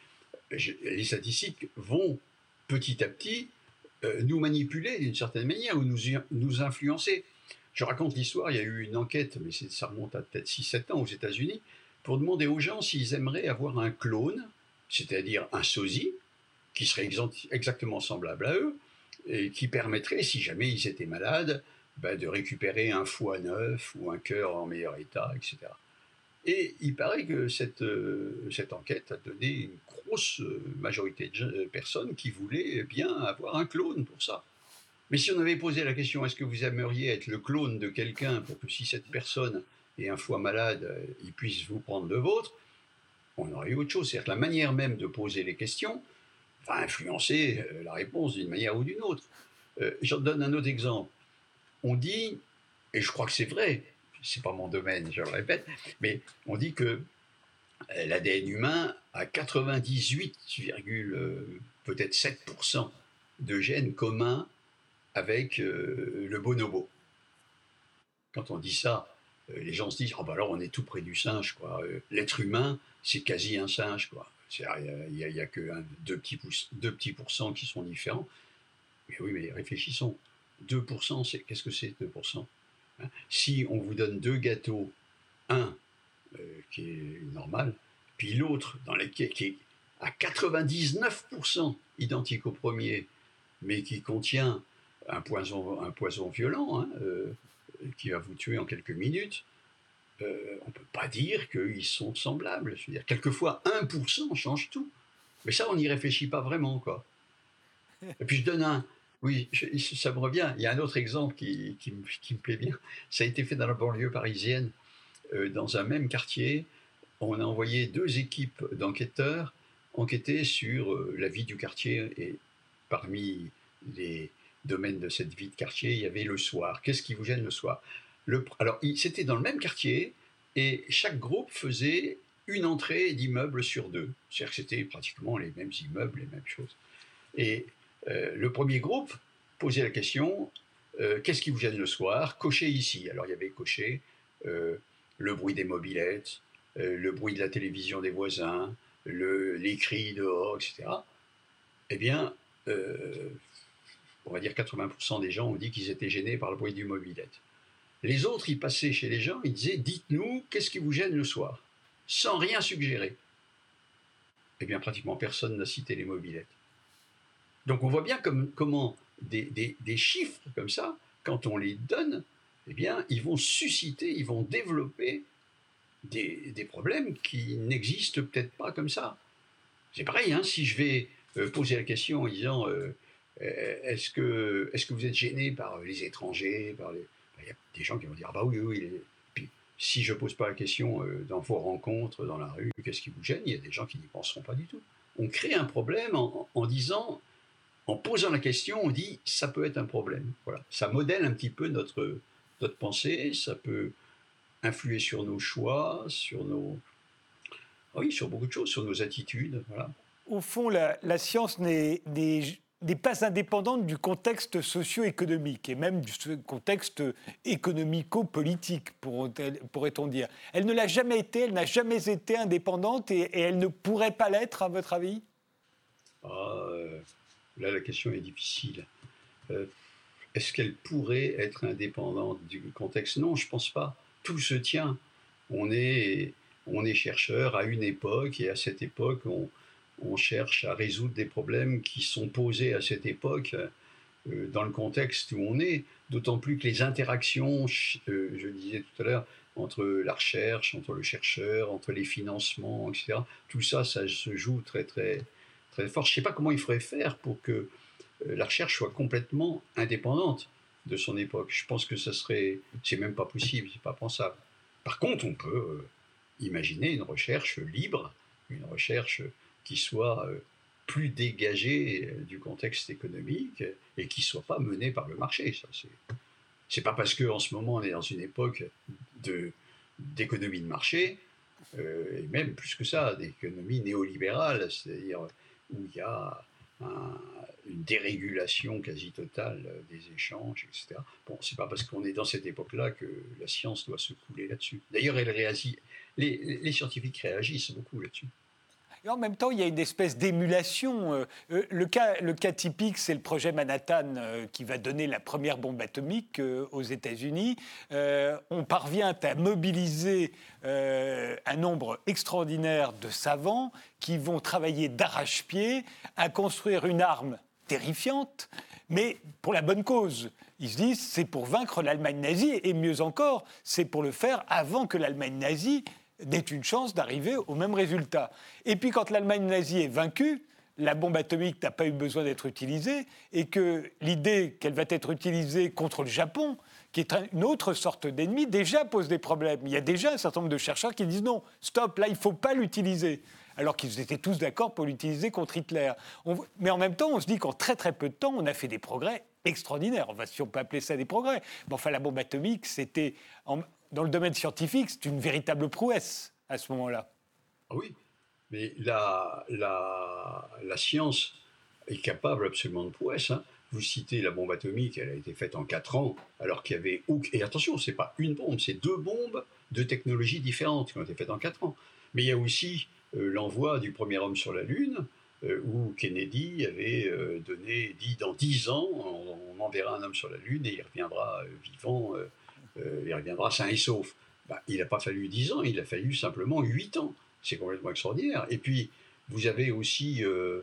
Les statistiques vont petit à petit euh, nous manipuler d'une certaine manière ou nous, nous influencer. Je raconte l'histoire, il y a eu une enquête, mais ça remonte à peut-être 6-7 ans aux États-Unis, pour demander aux gens s'ils aimeraient avoir un clone, c'est-à-dire un sosie, qui serait exactement semblable à eux, et qui permettrait, si jamais ils étaient malades, ben, de récupérer un foie neuf ou un cœur en meilleur état, etc. Et il paraît que cette, euh, cette enquête a donné une grosse euh, majorité de personnes qui voulaient bien avoir un clone pour ça. Mais si on avait posé la question, est-ce que vous aimeriez être le clone de quelqu'un pour que si cette personne est un foie malade, euh, il puisse vous prendre le vôtre, on aurait eu autre chose. C'est-à-dire que la manière même de poser les questions va influencer la réponse d'une manière ou d'une autre. J'en donne un autre exemple on dit, et je crois que c'est vrai, c'est pas mon domaine, je le répète, mais on dit que euh, l'ADN humain a 98, euh, peut-être 7% de gènes communs avec euh, le bonobo. Quand on dit ça, les gens se disent oh, bah alors on est tout près du singe quoi. L'être humain c'est quasi un singe quoi. Il n'y a, que deux, petits deux petits pourcents qui sont différents. Mais oui, mais réfléchissons. 2%, c'est, qu'est-ce que c'est 2% hein Si on vous donne deux gâteaux, un euh, qui est normal, puis l'autre dans lequel, qui est à 99% identique au premier, mais qui contient un poison, violent, hein, euh, qui va vous tuer en quelques minutes, euh, on ne peut pas dire qu'ils sont semblables. Quelquefois, 1% change tout. Mais ça, on n'y réfléchit pas vraiment, quoi. Et puis je donne un, oui, ça me revient. Il y a un autre exemple qui, me, plaît bien. Ça a été fait dans la banlieue parisienne, euh, dans un même quartier. On a envoyé deux équipes d'enquêteurs enquêter sur euh, la vie du quartier. Et parmi les domaines de cette vie de quartier, il y avait le soir. Qu'est-ce qui vous gêne le soir? Alors, c'était dans le même quartier et chaque groupe faisait une entrée d'immeuble sur deux. C'est-à-dire que c'était pratiquement les mêmes immeubles, les mêmes choses. Et euh, le premier groupe posait la question euh, qu'est-ce qui vous gêne le soir? Cochez ici. Alors il y avait coché euh, le bruit des mobilettes, le bruit de la télévision des voisins, les cris dehors, etc. Eh bien, on va dire 80% des gens ont dit qu'ils étaient gênés par le bruit du mobilette. Les autres, ils passaient chez les gens, ils disaient Dites-nous, qu'est-ce qui vous gêne le soir? Sans rien suggérer. Eh bien, pratiquement personne n'a cité les mobilettes. Donc on voit bien comment des, chiffres comme ça, quand on les donne, eh bien, ils vont susciter, ils vont développer des, problèmes qui n'existent peut-être pas comme ça. C'est pareil, hein, si je vais euh, poser la question en disant euh, euh, est-ce que, est que vous êtes gêné par les étrangers par les... Il y a des gens qui vont dire ah bah oui, oui. Puis si je pose pas la question dans vos rencontres, dans la rue, qu'est-ce qui vous gêne? Il y a des gens qui n'y penseront pas du tout. On crée un problème en disant en posant la question, on dit ça peut être un problème. Voilà, ça modèle un petit peu notre notre pensée, ça peut influer sur nos choix, sur nos oui, sur beaucoup de choses, sur nos attitudes. Voilà. Au fond, la, science n'est pas indépendante du contexte socio-économique et même du contexte économico-politique, pourrait-on dire. Elle ne l'a jamais été, elle n'a jamais été indépendante et, elle ne pourrait pas l'être, à votre avis? Ah, euh, Là, la question est difficile. Euh, est-ce qu'elle pourrait être indépendante du contexte? Non, je ne pense pas. Tout se tient. On est, on est chercheur à une époque et à cette époque, on, cherche à résoudre des problèmes qui sont posés à cette époque euh, dans le contexte où on est, d'autant plus que les interactions, euh, je disais tout à l'heure, entre la recherche, entre le chercheur, entre les financements, etc., tout ça, ça se joue très très Je ne sais pas comment il faudrait faire pour que euh, la recherche soit complètement indépendante de son époque. Je pense que ça serait, c'est même pas possible, c'est pas pensable. Par contre, on peut imaginer une recherche libre, une recherche qui soit euh, plus dégagé euh, du contexte économique et qui soit pas mené par le marché. Ça, c'est, c'est pas parce qu'en ce moment on est dans une époque de, d'économie de marché, euh, et même plus que ça, d'économie néolibérale, c'est-à-dire où il y a une dérégulation quasi totale des échanges, etc. Bon, c'est pas parce qu'on est dans cette époque-là que la science doit se couler là-dessus. D'ailleurs, elle réagit, les, les scientifiques réagissent beaucoup là-dessus. En même temps, il y a une espèce d'émulation. Euh, euh, le, cas, le cas typique, c'est le projet Manhattan euh, qui va donner la première bombe atomique aux États-Unis. on parvient à mobiliser un nombre extraordinaire de savants qui vont travailler d'arrache-pied à construire une arme terrifiante, mais pour la bonne cause. Ils se disent, c'est pour vaincre l'Allemagne nazie, et mieux encore, c'est pour le faire avant que l'Allemagne nazie n'ait une chance d'arriver au même résultat. Et puis quand l'Allemagne nazie est vaincue, la bombe atomique n'a pas eu besoin d'être utilisée et que l'idée qu'elle va être utilisée contre le Japon, qui est une autre sorte d'ennemi, déjà pose des problèmes. Il y a déjà un certain nombre de chercheurs qui disent non, stop, là, il ne faut pas l'utiliser. Alors qu'ils étaient tous d'accord pour l'utiliser contre Hitler. mais en même temps, on se dit qu'en très très peu de temps, on a fait des progrès extraordinaires. Enfin, si on peut appeler ça des progrès. Mais enfin, la bombe atomique, c'était dans le domaine scientifique, c'est une véritable prouesse à ce moment-là. Ah oui, mais la, la, science est capable absolument de prouesse. Hein. Vous citez la bombe atomique, elle a été faite en 4 ans, alors qu'il y avait... Et attention, ce n'est pas une bombe, c'est deux bombes de technologies différentes qui ont été faites en 4 ans. Mais il y a aussi euh, l'envoi du premier homme sur la Lune, euh, où Kennedy avait euh, donné, dit dans 10 ans, on, enverra un homme sur la Lune et il reviendra vivant euh, il reviendra sain et sauf. Bah, il n'a pas fallu 10 ans, il a fallu simplement 8 ans. C'est complètement extraordinaire. Et puis, vous avez aussi euh,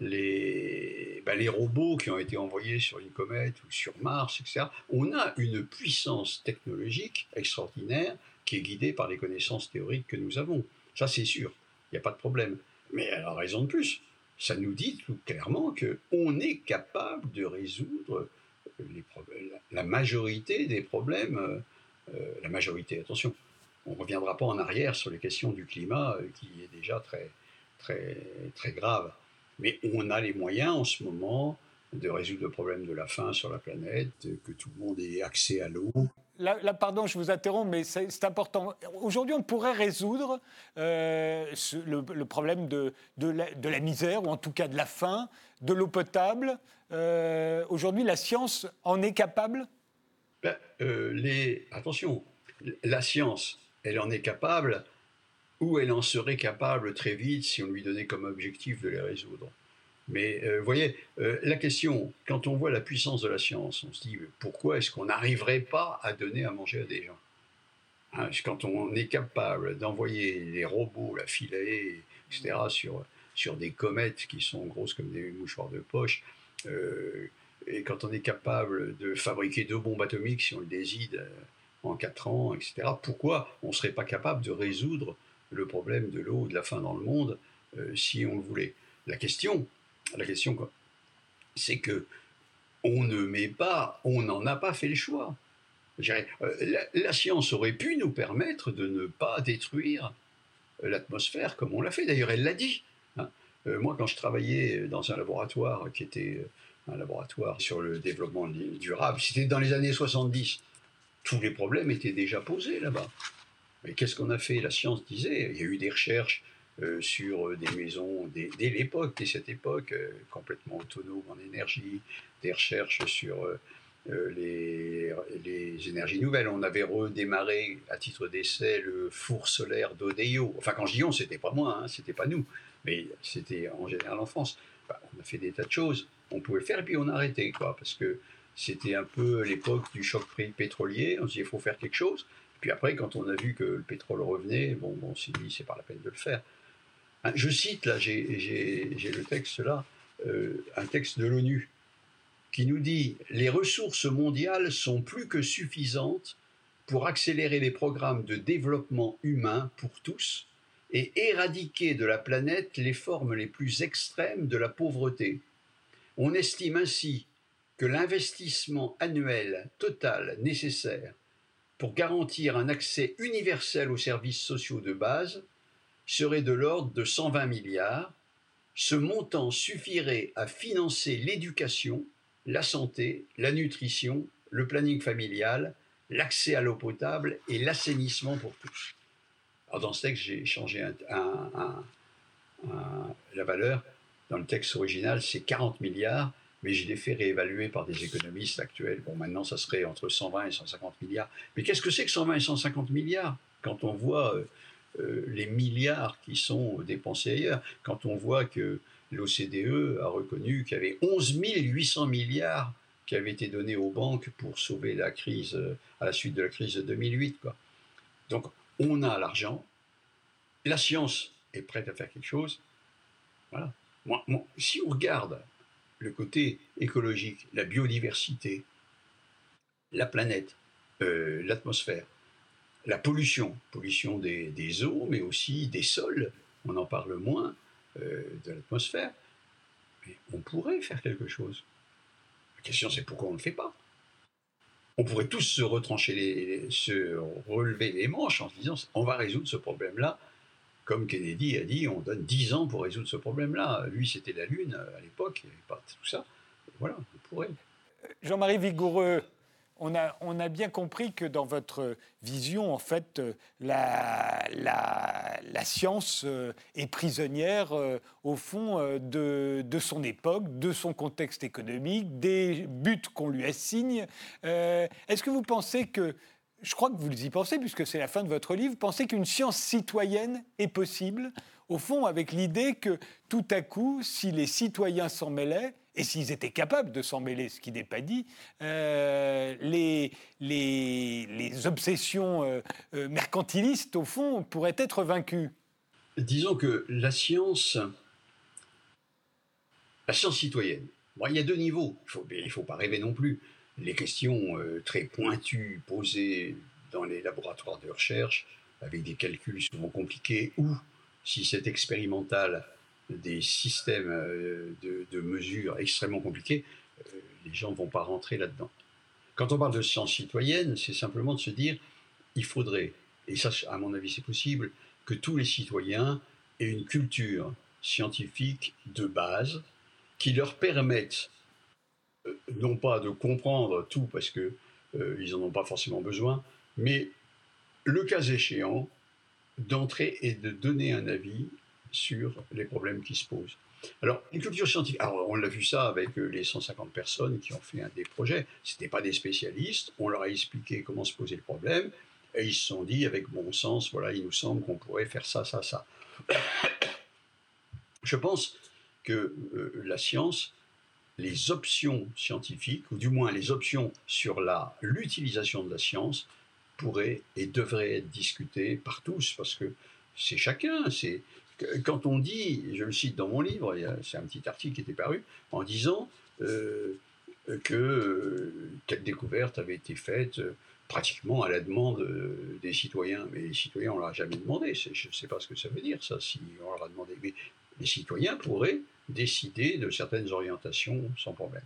les, bah, les robots qui ont été envoyés sur une comète ou sur Mars, etc. On a une puissance technologique extraordinaire qui est guidée par les connaissances théoriques que nous avons. Ça, c'est sûr. Il n'y a pas de problème. Mais à raison de plus, ça nous dit tout clairement qu'on est capable de résoudre la majorité des problèmes, euh, euh, la majorité, attention, on ne reviendra pas en arrière sur les questions du climat euh, qui est déjà très, grave. Mais on a les moyens en ce moment de résoudre le problème de la faim sur la planète, que tout le monde ait accès à l'eau. Là, pardon, je vous interromps, mais c'est important. Aujourd'hui, on pourrait résoudre le, problème de, de, la, misère, ou en tout cas de la faim, de l'eau potable, euh, aujourd'hui, la science en est capable? Ben, euh. Attention, la science, elle en est capable, ou elle en serait capable très vite si on lui donnait comme objectif de les résoudre. Mais euh, vous voyez, la question, quand on voit la puissance de la science, on se dit pourquoi est-ce qu'on n'arriverait pas à donner à manger à des gens? Hein, Quand on est capable d'envoyer les robots, la filet, etc., sur, sur des comètes qui sont grosses comme des mouchoirs de poche, euh, et quand on est capable de fabriquer deux bombes atomiques, si on le décide, euh, en quatre ans, etc., pourquoi on ne serait pas capable de résoudre le problème de l'eau, de la faim dans le monde, euh, si on le voulait? La question, la question c'est que on ne met pas, on n'en a pas fait le choix. la, science aurait pu nous permettre de ne pas détruire l'atmosphère comme on l'a fait. D'ailleurs, elle l'a dit. Euh, moi, quand je travaillais dans un laboratoire qui était euh, un laboratoire sur le développement durable, c'était dans les années 70. Tous les problèmes étaient déjà posés là-bas. Mais qu'est-ce qu'on a fait? La science disait, il y a eu des recherches euh, sur des maisons dès, l'époque, dès cette époque, complètement autonomes en énergie, des recherches sur les, énergies nouvelles. On avait redémarré à titre d'essai le four solaire d'Odeio. Enfin, quand je dis on, c'était pas moi, hein, c'était pas nous mais c'était en général en France. on a fait des tas de choses, on pouvait le faire et puis on a arrêté, quoi, parce que c'était un peu l'époque du choc pétrolier. On se dit il faut faire quelque chose. Puis après, quand on a vu que le pétrole revenait, bon, on s'est dit, c'est pas la peine de le faire. Hein, je cite, là, j'ai le texte là, euh, un texte de l'ONU, qui nous dit Les ressources mondiales sont plus que suffisantes pour accélérer les programmes de développement humain pour tous et éradiquer de la planète les formes les plus extrêmes de la pauvreté. On estime ainsi que l'investissement annuel total nécessaire pour garantir un accès universel aux services sociaux de base serait de l'ordre de 120 milliards. Ce montant suffirait à financer l'éducation, la santé, la nutrition, le planning familial, l'accès à l'eau potable et l'assainissement pour tous. Alors dans ce texte, j'ai changé la valeur. Dans le texte original, c'est 40 milliards, mais je l'ai fait réévaluer par des économistes actuels. Bon, maintenant, ça serait entre 120 et 150 milliards. Mais qu'est-ce que c'est que 120 et 150 milliards? Quand on voit euh, les milliards qui sont dépensés ailleurs, quand on voit que l'OCDE a reconnu qu'il y avait 11 800 milliards qui avaient été donnés aux banques pour sauver la crise euh, à la suite de la crise de 2008. Quoi. Donc, on a l'argent, la science est prête à faire quelque chose. Voilà. si on regarde le côté écologique, la biodiversité, la planète, euh, l'atmosphère, la pollution, pollution des, eaux, mais aussi des sols, on en parle moins, euh, de l'atmosphère, mais on pourrait faire quelque chose. La question c'est pourquoi on ne le fait pas? On pourrait tous se retrancher, se relever les manches en se disant on va résoudre ce problème-là. Comme Kennedy a dit, on donne 10 ans pour résoudre ce problème-là. Lui, c'était la Lune à l'époque, il n'y avait pas tout ça. voilà, on pourrait. Jean-Marie Vigoureux, on a, bien compris que dans votre vision, en fait, la, science euh, est prisonnière, euh, au fond, euh, de, son époque, de son contexte économique, des buts qu'on lui assigne. Est-ce que vous pensez que, je crois que vous y pensez, puisque c'est la fin de votre livre, pensez qu'une science citoyenne est possible, au fond, avec l'idée que tout à coup, si les citoyens s'en mêlaient, et s'ils étaient capables de s'en mêler, ce qui n'est pas dit, euh, les, les, obsessions euh, euh, mercantilistes, au fond, pourraient être vaincues. Disons que la science, la science citoyenne, il y a deux niveaux, il ne faut, pas rêver non plus. Les questions très pointues posées dans les laboratoires de recherche, avec des calculs souvent compliqués, ou si c'est expérimental, des systèmes euh, de, mesures extrêmement compliqués, euh, les gens ne vont pas rentrer là-dedans. Quand on parle de science citoyenne, c'est simplement de se dire, il faudrait, et ça à mon avis c'est possible, que tous les citoyens aient une culture scientifique de base qui leur permette euh, non pas de comprendre tout parce qu'ils ils n'en ont pas forcément besoin, mais le cas échéant, d'entrer et de donner un avis sur les problèmes qui se posent. Alors, une culture scientifique, alors on l'a vu ça avec euh, les 150 personnes qui ont fait un des projets, ce n'étaient pas des spécialistes, on leur a expliqué comment se posait le problème, et ils se sont dit, avec bon sens, voilà, il nous semble qu'on pourrait faire ça, ça, ça. Je pense que euh, la science, les options scientifiques, ou du moins les options sur l'utilisation de la science, pourraient et devraient être discutées par tous, parce que c'est chacun, c'est quand on dit, je le cite dans mon livre, c'est un petit article qui était paru, en disant euh, que euh, telle découverte avait été faite euh, pratiquement à la demande des citoyens. Mais les citoyens, on ne leur a jamais demandé. Je ne sais pas ce que ça veut dire, ça, si on leur a demandé. Mais les citoyens pourraient décider de certaines orientations sans problème.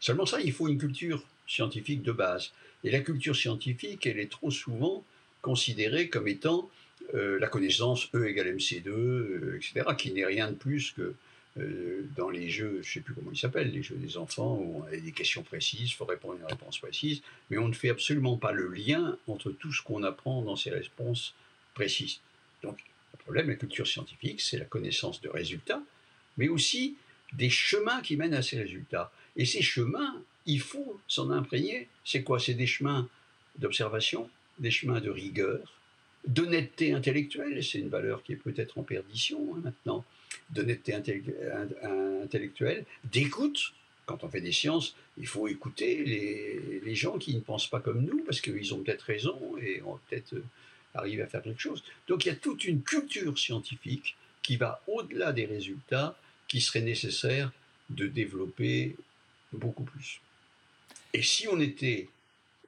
Seulement ça, il faut une culture scientifique de base. Et la culture scientifique, elle est trop souvent considérée comme étant la connaissance E égale MC2, euh, etc., qui n'est rien de plus que euh, dans les jeux, je ne sais plus comment ils s'appellent, les jeux des enfants, où on a des questions précises, il faut répondre à une réponse précise, mais on ne fait absolument pas le lien entre tout ce qu'on apprend dans ces réponses précises. Donc, le problème la culture scientifique, c'est la connaissance de résultats, mais aussi des chemins qui mènent à ces résultats. Et ces chemins, il faut s'en imprégner. C'est quoi? C'est des chemins d'observation, des chemins de rigueur, d'honnêteté intellectuelle, c'est une valeur qui est peut-être en perdition hein, maintenant, d'honnêteté intellectuelle, d'écoute, quand on fait des sciences, il faut écouter les, gens qui ne pensent pas comme nous, parce qu'ils ont peut-être raison et ont peut-être euh, arrivé à faire quelque chose. Donc il y a toute une culture scientifique qui va au-delà des résultats qui seraient nécessaires de développer beaucoup plus. Et si on était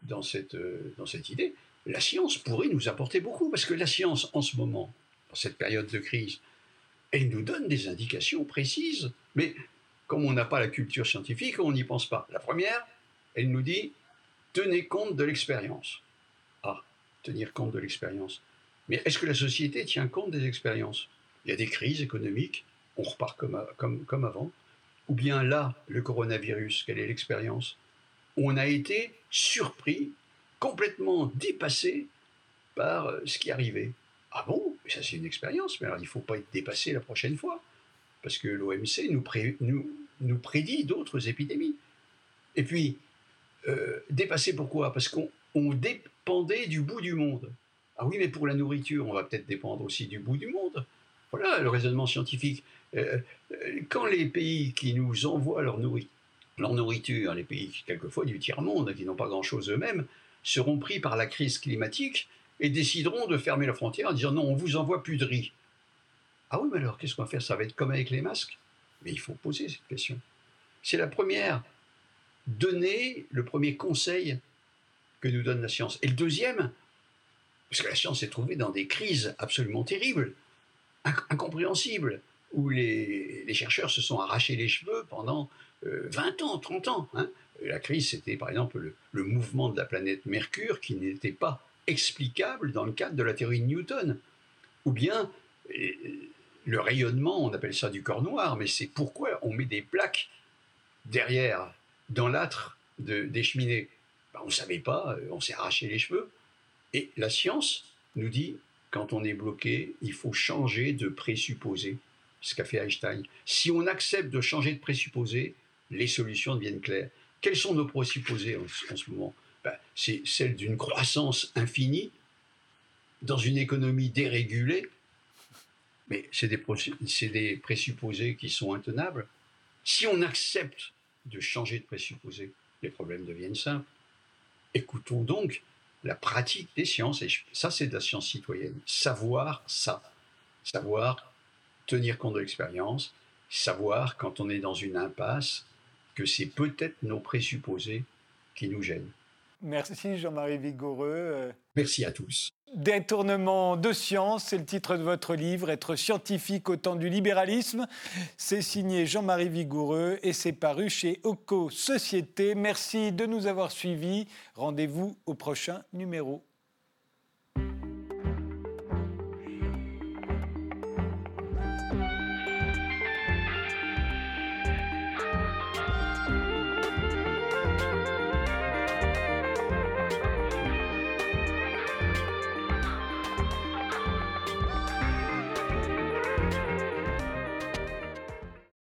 dans cette, euh, dans cette idée, la science pourrait nous apporter beaucoup, parce que la science, en ce moment, dans cette période de crise, elle nous donne des indications précises. Mais comme on n'a pas la culture scientifique, on n'y pense pas. La première, elle nous dit, tenez compte de l'expérience. Ah, tenir compte de l'expérience. Mais est-ce que la société tient compte des expériences? Il y a des crises économiques, on repart comme, comme, comme avant. Ou bien là, le coronavirus, quelle est l'expérience? On a été surpris, complètement dépassé par euh, ce qui arrivait. Ah bon? Ça c'est une expérience, mais alors il ne faut pas être dépassé la prochaine fois parce que l'OMC nous, prédit d'autres épidémies. Et puis, euh, dépasser pourquoi? Parce qu'on dépendait du bout du monde. Ah oui, mais pour la nourriture, on va peut-être dépendre aussi du bout du monde. Voilà le raisonnement scientifique. Euh, quand les pays qui nous envoient leur, leur nourriture, les pays quelquefois du tiers-monde, qui n'ont pas grand-chose eux-mêmes, seront pris par la crise climatique et décideront de fermer la frontière en disant non, on vous envoie plus de riz. Ah oui, mais alors qu'est-ce qu'on va faire? Ça va être comme avec les masques? Mais il faut poser cette question. C'est la première. Donner le premier conseil que nous donne la science. Et le deuxième, parce que la science s'est trouvée dans des crises absolument terribles, incompréhensibles, où les, chercheurs se sont arrachés les cheveux pendant 20 euh, ans, 30 ans. Hein. La crise, c'était par exemple le, mouvement de la planète Mercure qui n'était pas explicable dans le cadre de la théorie de Newton. Ou bien le rayonnement, on appelle ça du corps noir, mais c'est pourquoi on met des plaques derrière, dans l'âtre des cheminées. Ben, on ne savait pas, euh, on s'est arraché les cheveux. Et la science nous dit, quand on est bloqué, il faut changer de présupposé, ce qu'a fait Einstein. Si on accepte de changer de présupposé, les solutions deviennent claires. Quels sont nos présupposés en, ce moment? Ben, C'est celle d'une croissance infinie dans une économie dérégulée. Mais c'est des, présupposés qui sont intenables. Si on accepte de changer de présupposés, les problèmes deviennent simples. Écoutons donc la pratique des sciences, et ça c'est de la science citoyenne, savoir ça, savoir tenir compte de l'expérience, savoir quand on est dans une impasse que c'est peut-être nos présupposés qui nous gênent. Merci Jean-Marie Vigoureux. Merci à tous. Détournement de science, c'est le titre de votre livre, Être scientifique au temps du libéralisme. C'est signé Jean-Marie Vigoureux et c'est paru chez Oco Société. Merci de nous avoir suivis. Rendez-vous au prochain numéro.